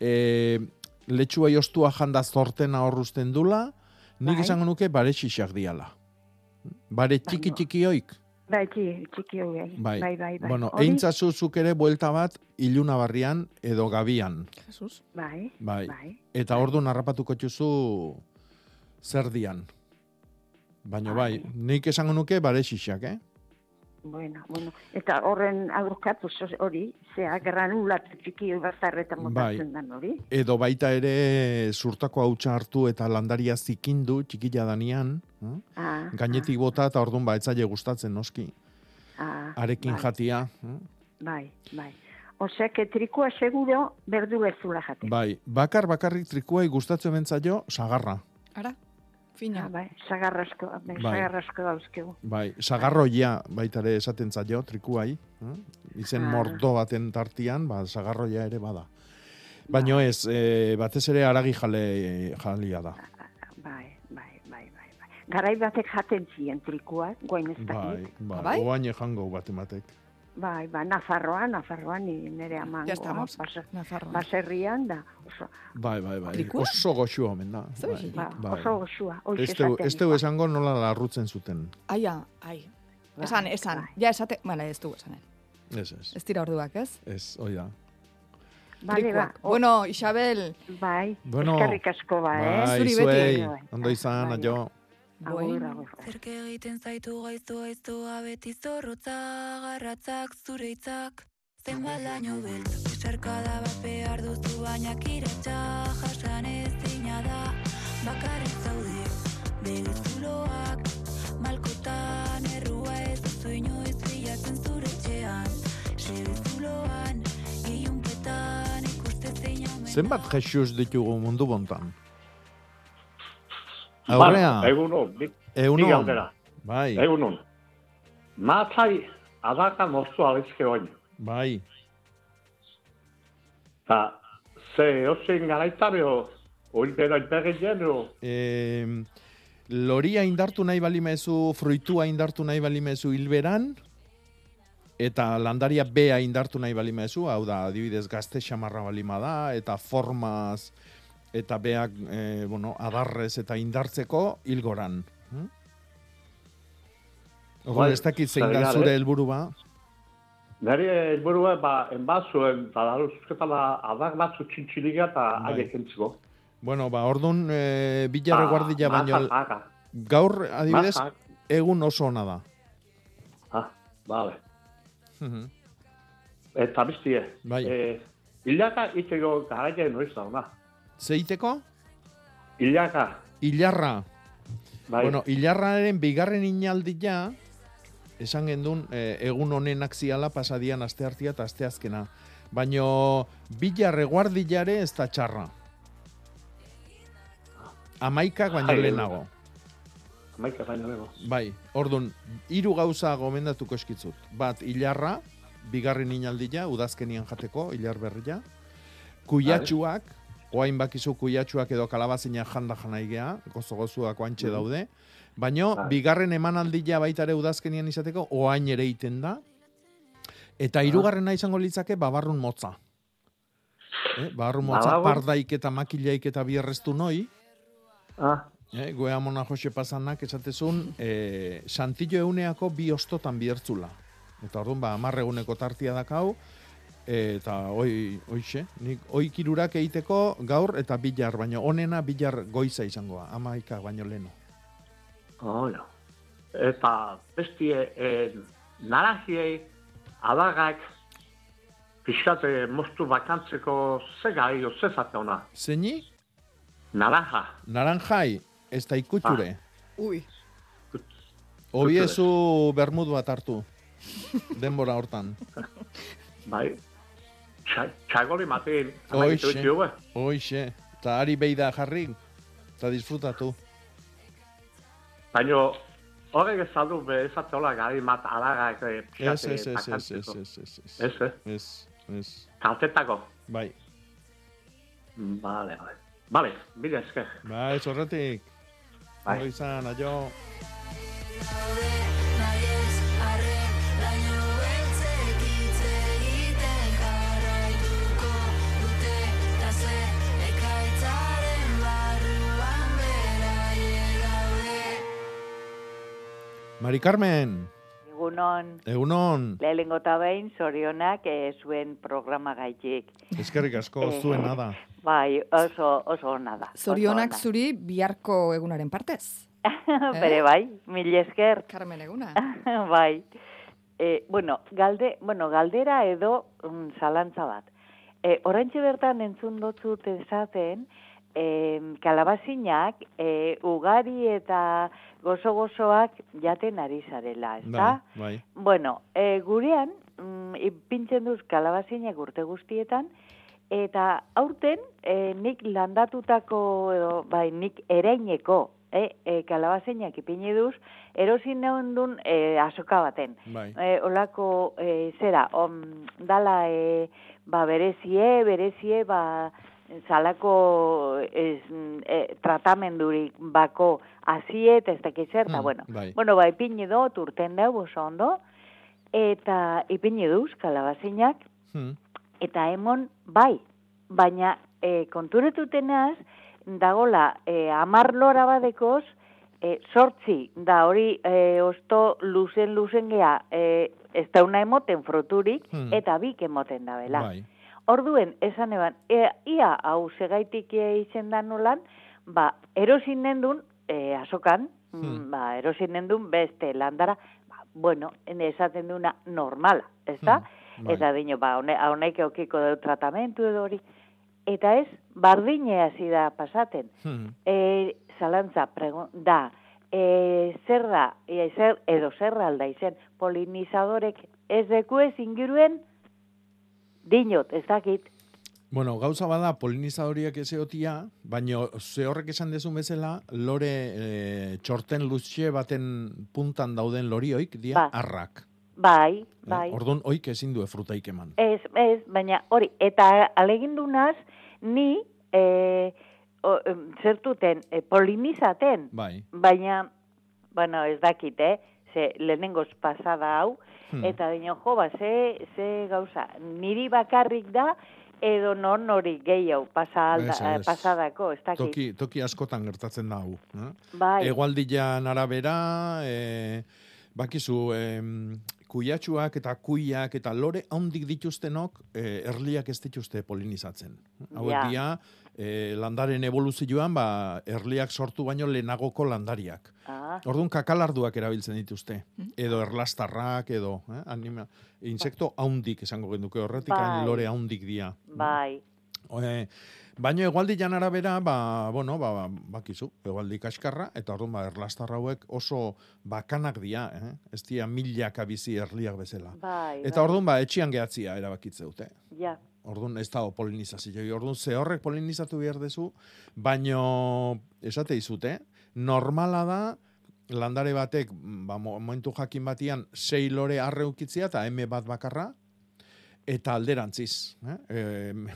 I: eh, letxua jostua janda zortena horruzten dula, nik
T: Bai.
I: esango nuke bare xixak diala. Bare txiki txiki oik.
T: Bai, txiki, hori.
I: Bai.
T: bai, bai. bai.
I: Bueno,
T: Hori-
I: eintzazu zuk ere buelta bat iluna barrian edo gabian.
B: Jesus.
T: Bai,
I: Bai.
T: bai.
I: Eta orduan harrapatuko txuzu zer dian. Baina bai, nik esango nuke bare xixak, eh?
T: Bueno, bueno. Eta horren aurkatu zo- hori, zea granulatu txiki bastarretan
I: Bai.
T: motatzen dan hori.
I: Edo baita ere zurtako hautsa hartu eta landaria zikindu txikila danian. eh?
T: Ah,
I: Gainetik bota eta orduan ba etzaile gustatzen noski.
T: ah,
I: Arekin
T: bai,
I: jatia. eh?
T: Bai, bai. Osea, que trikua seguro berdu ez zula jaten.
I: Bai, bakar bakarrik trikuai gustatzen bentzaio sagarra.
B: Ara, fina.
T: Ah, bai, sagarrasko, bai,
I: Bai.
T: sagarrasko dauzkegu.
I: Bai, sagarroia baita ere esaten zaio trikuai. eh? Izen
T: Ah.
I: mordo baten tartian, ba, sagarroia ere bada. Baino ez, e, batez ere aragi jale jalia da.
T: Bai, bai, bai, bai, bai. Garai batek jaten ziren trikuak, guain ez
I: Bai,
T: dakit.
I: bai,
T: bai?
I: oain jango bat ematek.
T: Bai, ba, Nafarroan, Nafarroan ni nere amangoa.
B: Ya estamos,
T: base-
B: Nafarroan.
T: Baserrian da, oso,
I: Bai, bai, bai.
T: Trikua?
I: Oso goxua omen da. Bai,
T: ba,
I: bai.
T: oso goxua, esaten.
I: ez teu esango nola larrutzen zuten.
B: Aia, ai.
T: Bai,
B: Esan, esan. Ja, esate, bueno, ez du esanen.
I: Ez, ez.
B: Ez dira orduak, ez?
I: Ez, hoi da.
B: Trikuak.
T: ba, o-
B: Bueno, Isabel.
T: Bai,
I: Bueno,
T: eskerrik asko ba, eh?
I: Bai,
B: Zuri
I: zuei,
B: beti.
I: ondo izan,
T: Bai,
I: aio.
T: Agur, agur.
U: Zerk egiten zaitu gaizto gaiztoa beti zorrotza garratzak zure hitzak Zenbat laino beltz, esarkada bat behar duzu baina kiratxa jasan ez da Bakarrik zaude, belizuloak Malkotan errua ez duzu inoiz bilatzen zure etxean Sebezuloan, ilunpetan ikuste zein omen
I: Zenbat Jesus ditugu mundu bontan? Aurrea.
V: Ba, egunon,
I: Egunon. Bai.
V: Egunon. Matzai adaka moztu alizke oin.
I: Bai.
W: Ta, ze, ozein garaitareo, oilbera ilbergien, o,
I: E, loria indartu nahi balimezu, fruitua indartu nahi balimezu hilberan, eta landaria bea indartu nahi balimezu, hau da, adibidez gazte xamarra balima da, eta formaz, eta beak, e, bueno, adarrez eta indartzeko hilgoran. Hm? Orduan,
W: Bai,
I: ez dakit zein da zure
W: eh?
I: helburua.
W: Neri helburua ba, enbazuen, eta daruzketala adak batzu txintxiliga eta
I: Bai.
W: haiek entziko.
I: Bueno, ba, orduan, e, bilarre
W: Ah,
I: guardila baino,
W: maja.
I: gaur, adibidez,
W: Maja.
I: egun oso ona da.
W: Ah, bale.
I: Mhm.
W: Eta biztie,
I: Bai.
W: eh, ilaka iteko garaia noiz da, ona.
I: Zeiteko?
W: Ilaka,
I: Ilarra.
W: bai.
I: Bueno, Ilarraren bigarren inaldia, esan gendun, eh, egun honenak ziala pasadian aste hartia eta aste azkena. Baino, bilarre guardilare ez da txarra. Amaikak baino
W: Ai,
I: lehenago.
W: Maika baino lego.
I: Bai, ordun hiru gauza gomendatuko eskitzut. Bat, ilarra, bigarren inaldia, udazkenian jateko, ilar berria. Kuiatxuak, oain bakizu kuiatxuak edo kalabazina janda janaigea, gozo-gozuak oantxe
W: Mhm.
I: daude. Baino,
W: Bai.
I: bigarren emanaldia baita ere udazkenian izateko, oain ere iten da. Eta hirugarrena izango litzake babarrun motza. Eh, babarrun motza
W: Babarrun?
I: pardaik eta makilaik eta bierreztu noi.
W: Ah,
I: Eh, goea mona Jose pasanak esatezun, eh, santillo euneako bi ostotan biertzula. Eta orduan, ba, amarre eguneko tartia dakau, eh, eta oi, oixe, nik oikirurak egiteko gaur eta bilar, baino onena bilar goiza izangoa, amaika baino leno.
W: oh, jo. Eta bestie, eh, narajiei, adagak, pixkate moztu bakantzeko ze gai, o ze zate ona.
I: Zeini?
W: Naranja.
I: Naranjai, ez da ikutxure.
B: Ui.
I: Obiezu bermudu bat hartu. Denbora hortan.
W: Bai, Txa- txagoli matin, amakitu
I: Oixe,
W: itxu, eh?
I: oixe. Eta ari beida jarri, eta disfrutatu.
W: Baina, horrek ez aldu be ezate hola gari mat adagak eh,
I: Ez, ez, ez, ez, ez, ez, ez, ez.
W: Ez, eh?
I: Ez, ez.
W: Kaltetako.
I: Bai.
W: Bale, bale. Bale, mila esker.
I: Bai, ez horretik.
W: Bai.
I: Ondo izan, aio. Mari Carmen,
V: Egunon,
I: egunon,
V: lehenengo eta behin, zorionak eh, zuen programa gaitik.
I: eskerrik asko
V: Eh,
I: zuena da.
V: Bai, oso, oso ona da. oso
B: Zorionak
V: ona.
B: zuri biharko egunaren partez.
V: Bere bai, mil esker.
B: Carmen eguna.
V: bai. E, bueno, galde, bueno, galdera edo mm, zalantza bat. E, Orantxe bertan entzun dotzut esaten, e, kalabazinak e, ugari eta gozo-gozoak jaten ari zarela, ezta?
I: Bai, bai.
V: Bueno, e, gurean, mm, ipintzen duz kalabazinak urte guztietan, eta aurten e, nik landatutako, edo, bai, nik ereineko, e, e, kalabazinak ipini duz, erosin neuen dun e, azoka baten.
I: Bai.
V: E, olako, e, zera, om, dala, e, ba, berezie, berezie, ba, zalako ez, e, tratamendurik bako aziet, ez dakit zer, eta
I: Mm,
V: bueno.
I: bai.
V: Bueno, ba, ipini dut, urten dau, oso ondo, eta ipini duz, kalabazinak,
I: Hmm.
V: eta emon, bai, baina e, konturetutenaz, dagola e, amar lora badekoz, e, sortzi, da hori e, osto luzen luzen gea, e, ez dauna emoten fruturik,
X: Hmm.
V: eta bik emoten da bela.
I: Bai.
V: Orduen, esan eban, e, ia hau segaitik izen da nolan, ba, erosin nendun, e, azokan, mm, ba, erosin nendun beste landara, ba, bueno, ene esaten duna normala, ez da?
X: bai.
V: Eta dino, ba, hone, honek eukiko du tratamentu edo hori. Eta ez, bardine hasi da pasaten.
I: Hmm.
V: E, zalantza, pregun, da, e, zer da, e, zer, edo zer alda izen, polinizadorek ez deku ez inguruen, dinot, ez dakit,
I: Bueno, gauza bada polinizadoriak ezeotia, baino ze horrek esan dezun bezala, lore e, txorten luzxe baten puntan dauden lorioik, dia
V: Ba.
I: arrak.
V: Bai,
I: Eh,
V: bai.
I: Orduan, oik ezin du frutaik eman.
V: Ez, ez, baina hori, eta alegindunaz, ni, e, o, zertuten, e, polinizaten,
I: Bai.
V: baina, bueno, ez dakit, eh? Ze lehenengoz pasada hau,
I: Hmm.
V: eta dino, jo, ba, ze, ze gauza, niri bakarrik da, edo non hori gehiago pasa alda,
I: Ez, ez.
V: pasadako, ez dakit.
I: Toki, toki askotan gertatzen da hau. Eh?
V: Bai.
I: Egualdian arabera, e, bakizu, em, kuiatxuak eta kuiak eta lore handik dituztenok e, erliak ez dituzte polinizatzen. Hauek
V: Ja.
I: dira, e, landaren evoluzioan, ba, erliak sortu baino lehenagoko landariak.
V: Ah.
I: Orduan kakalarduak erabiltzen dituzte. Edo erlastarrak, edo eh? anima, insekto haundik esango genduke horretik,
V: Bai.
I: lore haundik dia.
V: Bai,
I: E, baina egualdian arabera, ba, bueno, ba, ba, bakizu, egualdi kaskarra, eta orduan ba, erlastar hauek oso bakanak dira, eh? ez dira milaka bizi erliak bezala.
V: bai,
I: Eta
V: bai.
I: orduan ba, etxian gehatzia erabakitze dute.
V: ja,
I: Orduan ez dago polinizazio. Orduan ze horrek polinizatu behar dezu, baino esate izute, normala da landare batek, ba, mo- momentu jakin batian, sei lore arre ukitzia eta eme bat bakarra, eta alderantziz. Eh? E,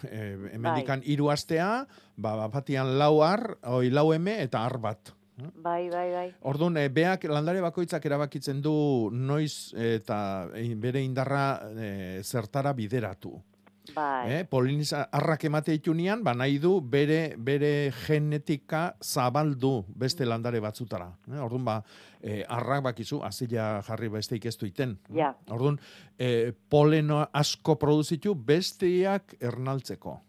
I: e, emedikan hiru astea, ba, bat batian lau ar, oi, lau eme eta ar bat.
V: bai, bai, bai.
I: Orduan, e, beak landare bakoitzak erabakitzen du noiz eta bere indarra e, zertara bideratu.
V: Bai.
I: Eh, poliniza arrak emate itunean, ba nahi du bere bere genetika zabaldu beste landare batzutara. Eh, orduan ba, eh, arrak bakizu, azila jarri besteik ez duiten.
V: Ja.
I: Orduan, eh, poleno asko produzitu besteak ernaltzeko.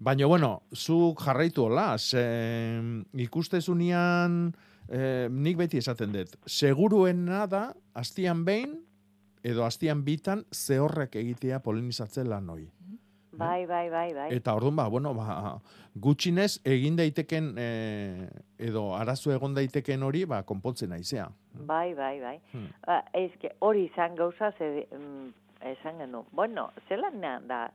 I: Baina, bueno, zuk jarraitu hola, ze ikustezunean, eh, nik beti esaten dut, seguruena da, astian behin, edo astian bitan, zehorrek egitea polinizatzen lan hoi.
V: Bai, bai, bai, bai.
I: Eta orduan ba, bueno, ba, gutxinez egin daiteken eh, edo arazo egon daiteken hori, ba, konpontzen naizea.
V: Bai, bai, bai.
I: Hmm.
V: Ba, eske hori izan gauza ze mm, esan gendu. Bueno, zelan da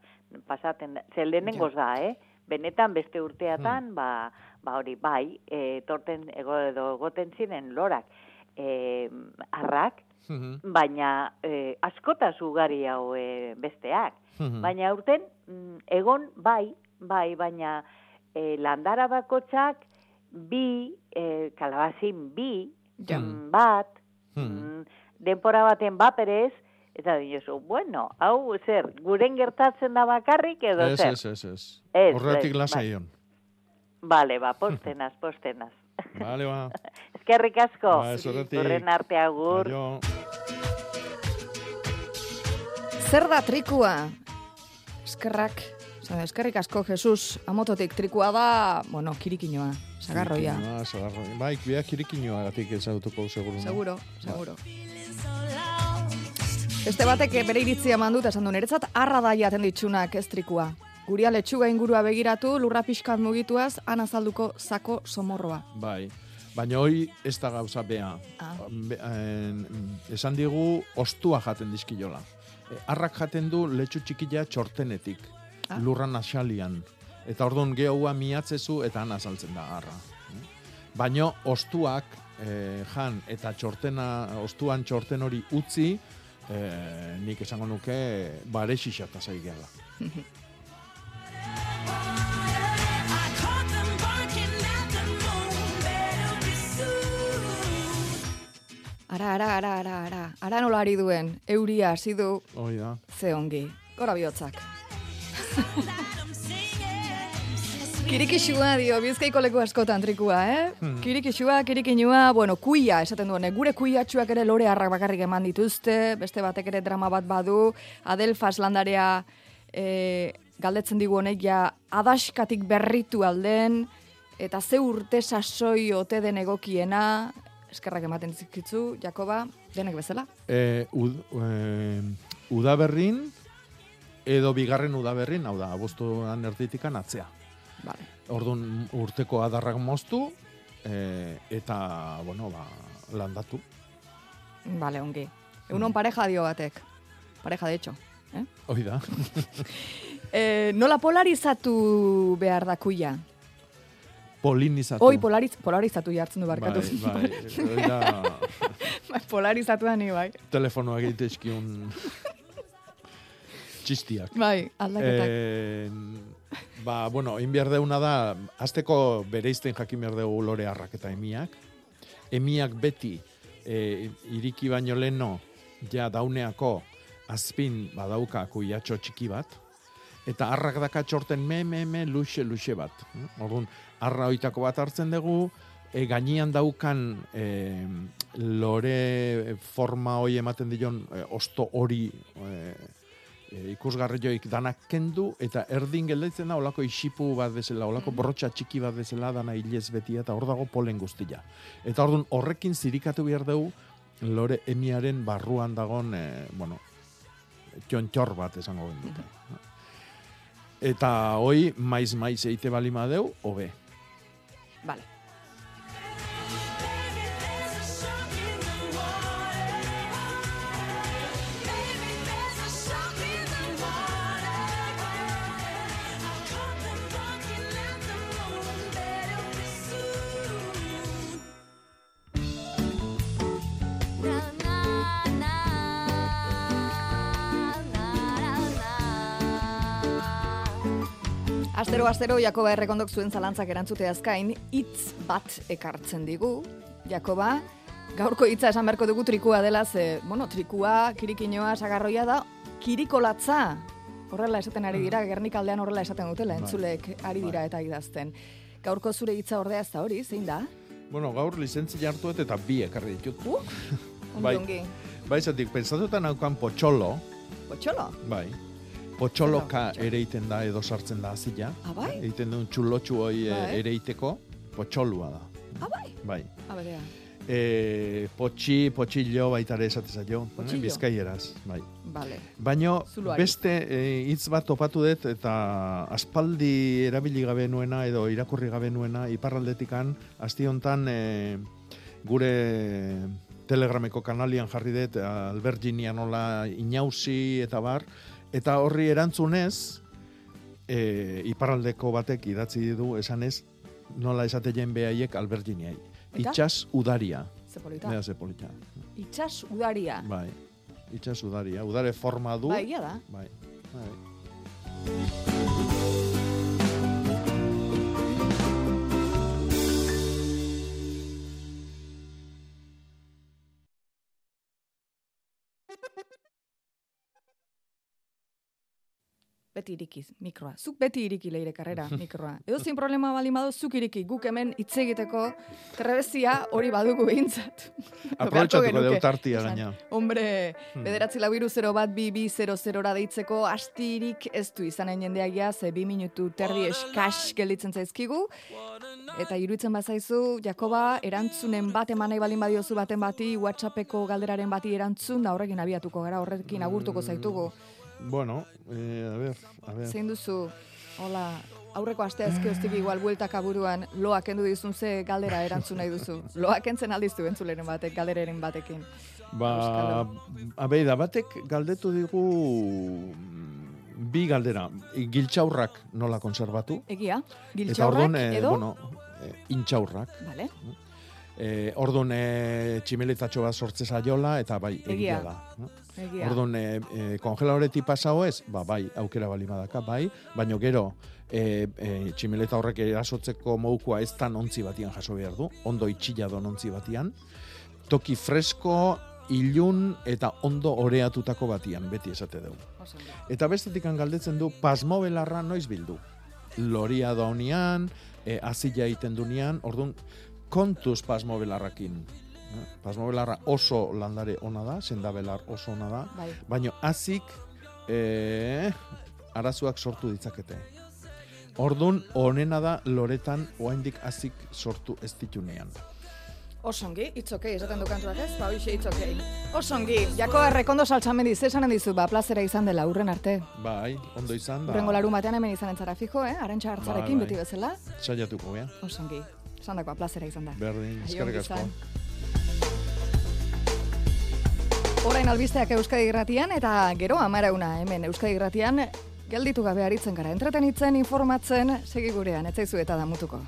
V: pasaten da, ze lehenengoz da, eh? Benetan beste urteatan, ba, ba hori, bai, e, torten ego edo egoten ziren lorak e, arrak, baina e, askotaz ugari hau e, besteak.
Y: Mhm.
V: Baina aurten mm, egon bai, bai, baina e, landara bakotzak bi, e, kalabazin bi, mm, bat, mm, denpora baten baperez, eta diozu, bueno, hau zer, guren gertatzen da bakarrik edo
I: Ez,
V: zer?
I: ez, ez, ez. Horretik
V: ez,
I: lasaion.
V: Bale, ba, postenaz, postenaz.
I: Bale, ba.
V: Eskerrik asko.
I: Ba, ez horretik.
V: Horren arte agur.
B: Zer da trikua? Eskerrak, Osa, eskerrik asko, Jesus, amototik trikua da, bueno, kirikinoa, sagarroia.
I: Kirikinoa, sagarroia. Bai, biak kirikinoa gatik ezagutuko seguru. no?
B: Seguro, seguro. Beste batek bere iritzia mandut esan du, niretzat arra da jaten ditsunak ez trikua. Guria letxuga ingurua begiratu, lurra pixkat mugituaz, han azalduko zako somorroa.
I: Bai. Baina hoi ez da gauza bea.
B: Ah.
I: Be, en, esan digu ostua jaten dizkiola. E, arrak jaten du letxu txikila txortenetik,
B: Ah.
I: lurran asalian. Eta orduan gehoa miatzezu eta han azaltzen da arra. Baina ostuak eh, jan eta txortena, ostuan txorten hori utzi, eh, nik esango nuke bare xixata zaigela.
B: Ara, ara, ara, ara, ara. Ara nola ari duen, euria hasi du,
I: Hoi da.
B: ze ongi. Gora bihotzak. Kirikixua dio, bizkaiko leku askotan trikua, eh?
Y: Hmm.
B: Kirikixua, kirikinua, bueno, kuia, esaten duen, gure kuiatxuak ere lore harrak bakarrik eman dituzte, beste batek ere drama bat badu, Adelfas landarea e, galdetzen digu honek ja adaskatik berritu alden, eta ze urte sasoi ote den egokiena, eskerrak ematen zikitzu, Jakoba, denek bezala?
I: E, ud, e, udaberrin, edo bigarren udaberrin, hau da, abuztuan erditikan atzea.
B: Vale.
I: Orduan urteko adarrak moztu, e, eta, bueno, ba, landatu.
B: Vale, ongi. Egunon pareja dio batek. Pareja, de hecho. Eh?
I: Hoi da.
B: E, nola polarizatu behar da kuia?
I: Polinizatu.
B: Oi, polariz, polarizatu jartzen du barkatu.
I: Bai, bai, da
B: bai, polarizatu ni bai.
I: telefonoa egitezkiun txistiak.
B: Bai, aldaketak.
I: Eh, ba, bueno, egin behar deuna da, azteko bereizten jakin behar dugu lore harrak eta emiak. Emiak beti e, iriki baino leno ja dauneako azpin badauka kuiatxo txiki bat, eta harrak daka txorten me, me, me, luxe, luxe bat. Orduan, harra oitako bat hartzen dugu, e, gainean daukan e, lore forma hoi ematen dion e, osto hori e, e, ikusgarri joik danak kendu, eta erdin gelditzen da, olako isipu bat bezala, olako borrotxa txiki bat bezala, dana hilez betia, eta hor dago polen guztia. Eta orduan horrekin zirikatu behar dugu, lore emiaren barruan dagon, e, bueno, txontxor bat esango dute. Eta hoi, maiz maiz eite bali madeu, hobe.
B: Vale. Astero astero Jakoba errekondok zuen zalantzak erantzute azkain hitz bat ekartzen digu. Jakoba, gaurko hitza esan beharko dugu trikua dela ze, bueno, trikua, kirikinoa, sagarroia da, kirikolatza. Horrela esaten ari dira, Gernikaldean horrela esaten dutela,
I: Bai.
B: entzulek ari dira eta idazten. Gaurko zure hitza ordea ez da hori, zein da?
I: Bueno, gaur lizentzi jartuet eta bi ekarri ditut.
B: Uh,
I: bai, bai, zatik, pensatuta naukan potxolo,
B: Potxolo?
I: bai, potxoloka ere iten da edo sartzen da azila.
B: Ah, bai?
I: Egiten duen txulotxu hoi e,
B: Bai.
I: ere iteko, potxolua da.
B: Ah, bai?
I: Bai.
B: A berea.
I: E, potxi, potxillo baitare esate zaio, eh, bizkaieraz, bai.
B: Vale.
I: Baino beste eh, hitz bat topatu dut eta aspaldi erabili gabe nuena edo irakurri gabe nuena iparraldetikan asti hontan eh, gure telegrameko kanalian jarri dut Alberginia nola inausi eta bar eta horri erantzunez eh, iparraldeko batek idatzi du esanez nola esate jen behaiek Alberginiai.
B: Eta?
I: Itxas udaria.
B: Ze polita.
I: Bea ze polita.
B: Itxas udaria.
I: Bai. Itxas udaria. Udare forma du.
B: Bai, da.
I: Bai. bai.
B: Beti irikiz, mikroa. Zuk beti iriki leire karrera, mikroa. Edo zin problema bali badu, zuk iriki, guk hemen hitz egiteko trebezia hori badugu behintzat.
I: Aprobetxatuko
B: genuke.
I: deu tartia gaina.
B: Hombre,
I: Hmm.
B: bederatzi lau iru 0 bat, bi, bi, 0, 0 deitzeko, astirik ez du izanen jendeak ja, ze bi minutu terdi eskas gelditzen zaizkigu. Eta iruditzen bazaizu, Jakoba, erantzunen bat eman nahi balin badiozu baten bati, WhatsAppeko galderaren bati erantzun, da horrekin abiatuko gara, horrekin agurtuko zaitugu.
I: Bueno, eh, a ver, a ver.
B: Zein duzu, hola, aurreko astea ezke ostik igual bueltaka buruan, loak kendu dizun ze galdera erantzun nahi duzu. Loak entzen aldizu entzuleren batek, galdereren batekin.
I: Ba, abeida, batek galdetu digu mm, bi galdera. Giltxaurrak nola konservatu.
B: Egia,
I: Eta
B: giltxaurrak
I: orduan, eh,
B: edo,
I: bueno, eh, intxaurrak.
B: Vale.
I: Eh, orduan, eh, tximeletatxo bat sortze zaiola, eta bai, egia,
B: Egia.
I: da.
B: Egia.
I: Orduan, eh, eh, kongelauretik pasao ez, ba, bai, aukera bali badaka, bai, baino gero, eh, eh, tximeleta horrek erasotzeko moukua ez tan ontzi batian jaso behar du, ondo itxila don ontzi batian, toki fresko, ilun eta ondo oreatutako batian, beti esate dugu. Eta bestetik galdetzen du, pasmobelarra noiz bildu. Loria da honian, e, azila egiten dunean, orduan, kontuz pasmobelarrakin. Eh, Pasmobelarra oso landare ona da, sendabelar oso ona da,
B: Bai.
I: baino azik e, arazoak sortu ditzakete. Ordun honena da loretan oaindik azik sortu ez ditunean.
B: Osongi, itzokei, esaten du kantuak ez? Ba, hoxe itzokei. Osongi, jako errekondo saltxamendi, zesanen dizu, ba, plazera izan dela, urren arte.
I: Bai, ondo izan da.
B: Urrengo larun batean hemen izan entzara fijo, eh? Arantxa hartzarekin,
I: Bai, bai.
B: beti bezala.
I: Saiatuko, ja.
B: Osongi, esan dakoa, plazera izan da.
I: Berdin, eskerrik asko.
B: Orain albisteak Euskadi Gratian eta gero amarauna hemen Euskadi Gratian gelditu gabe aritzen gara. Entretenitzen, informatzen, segi gurean, etzaizu eta damutuko.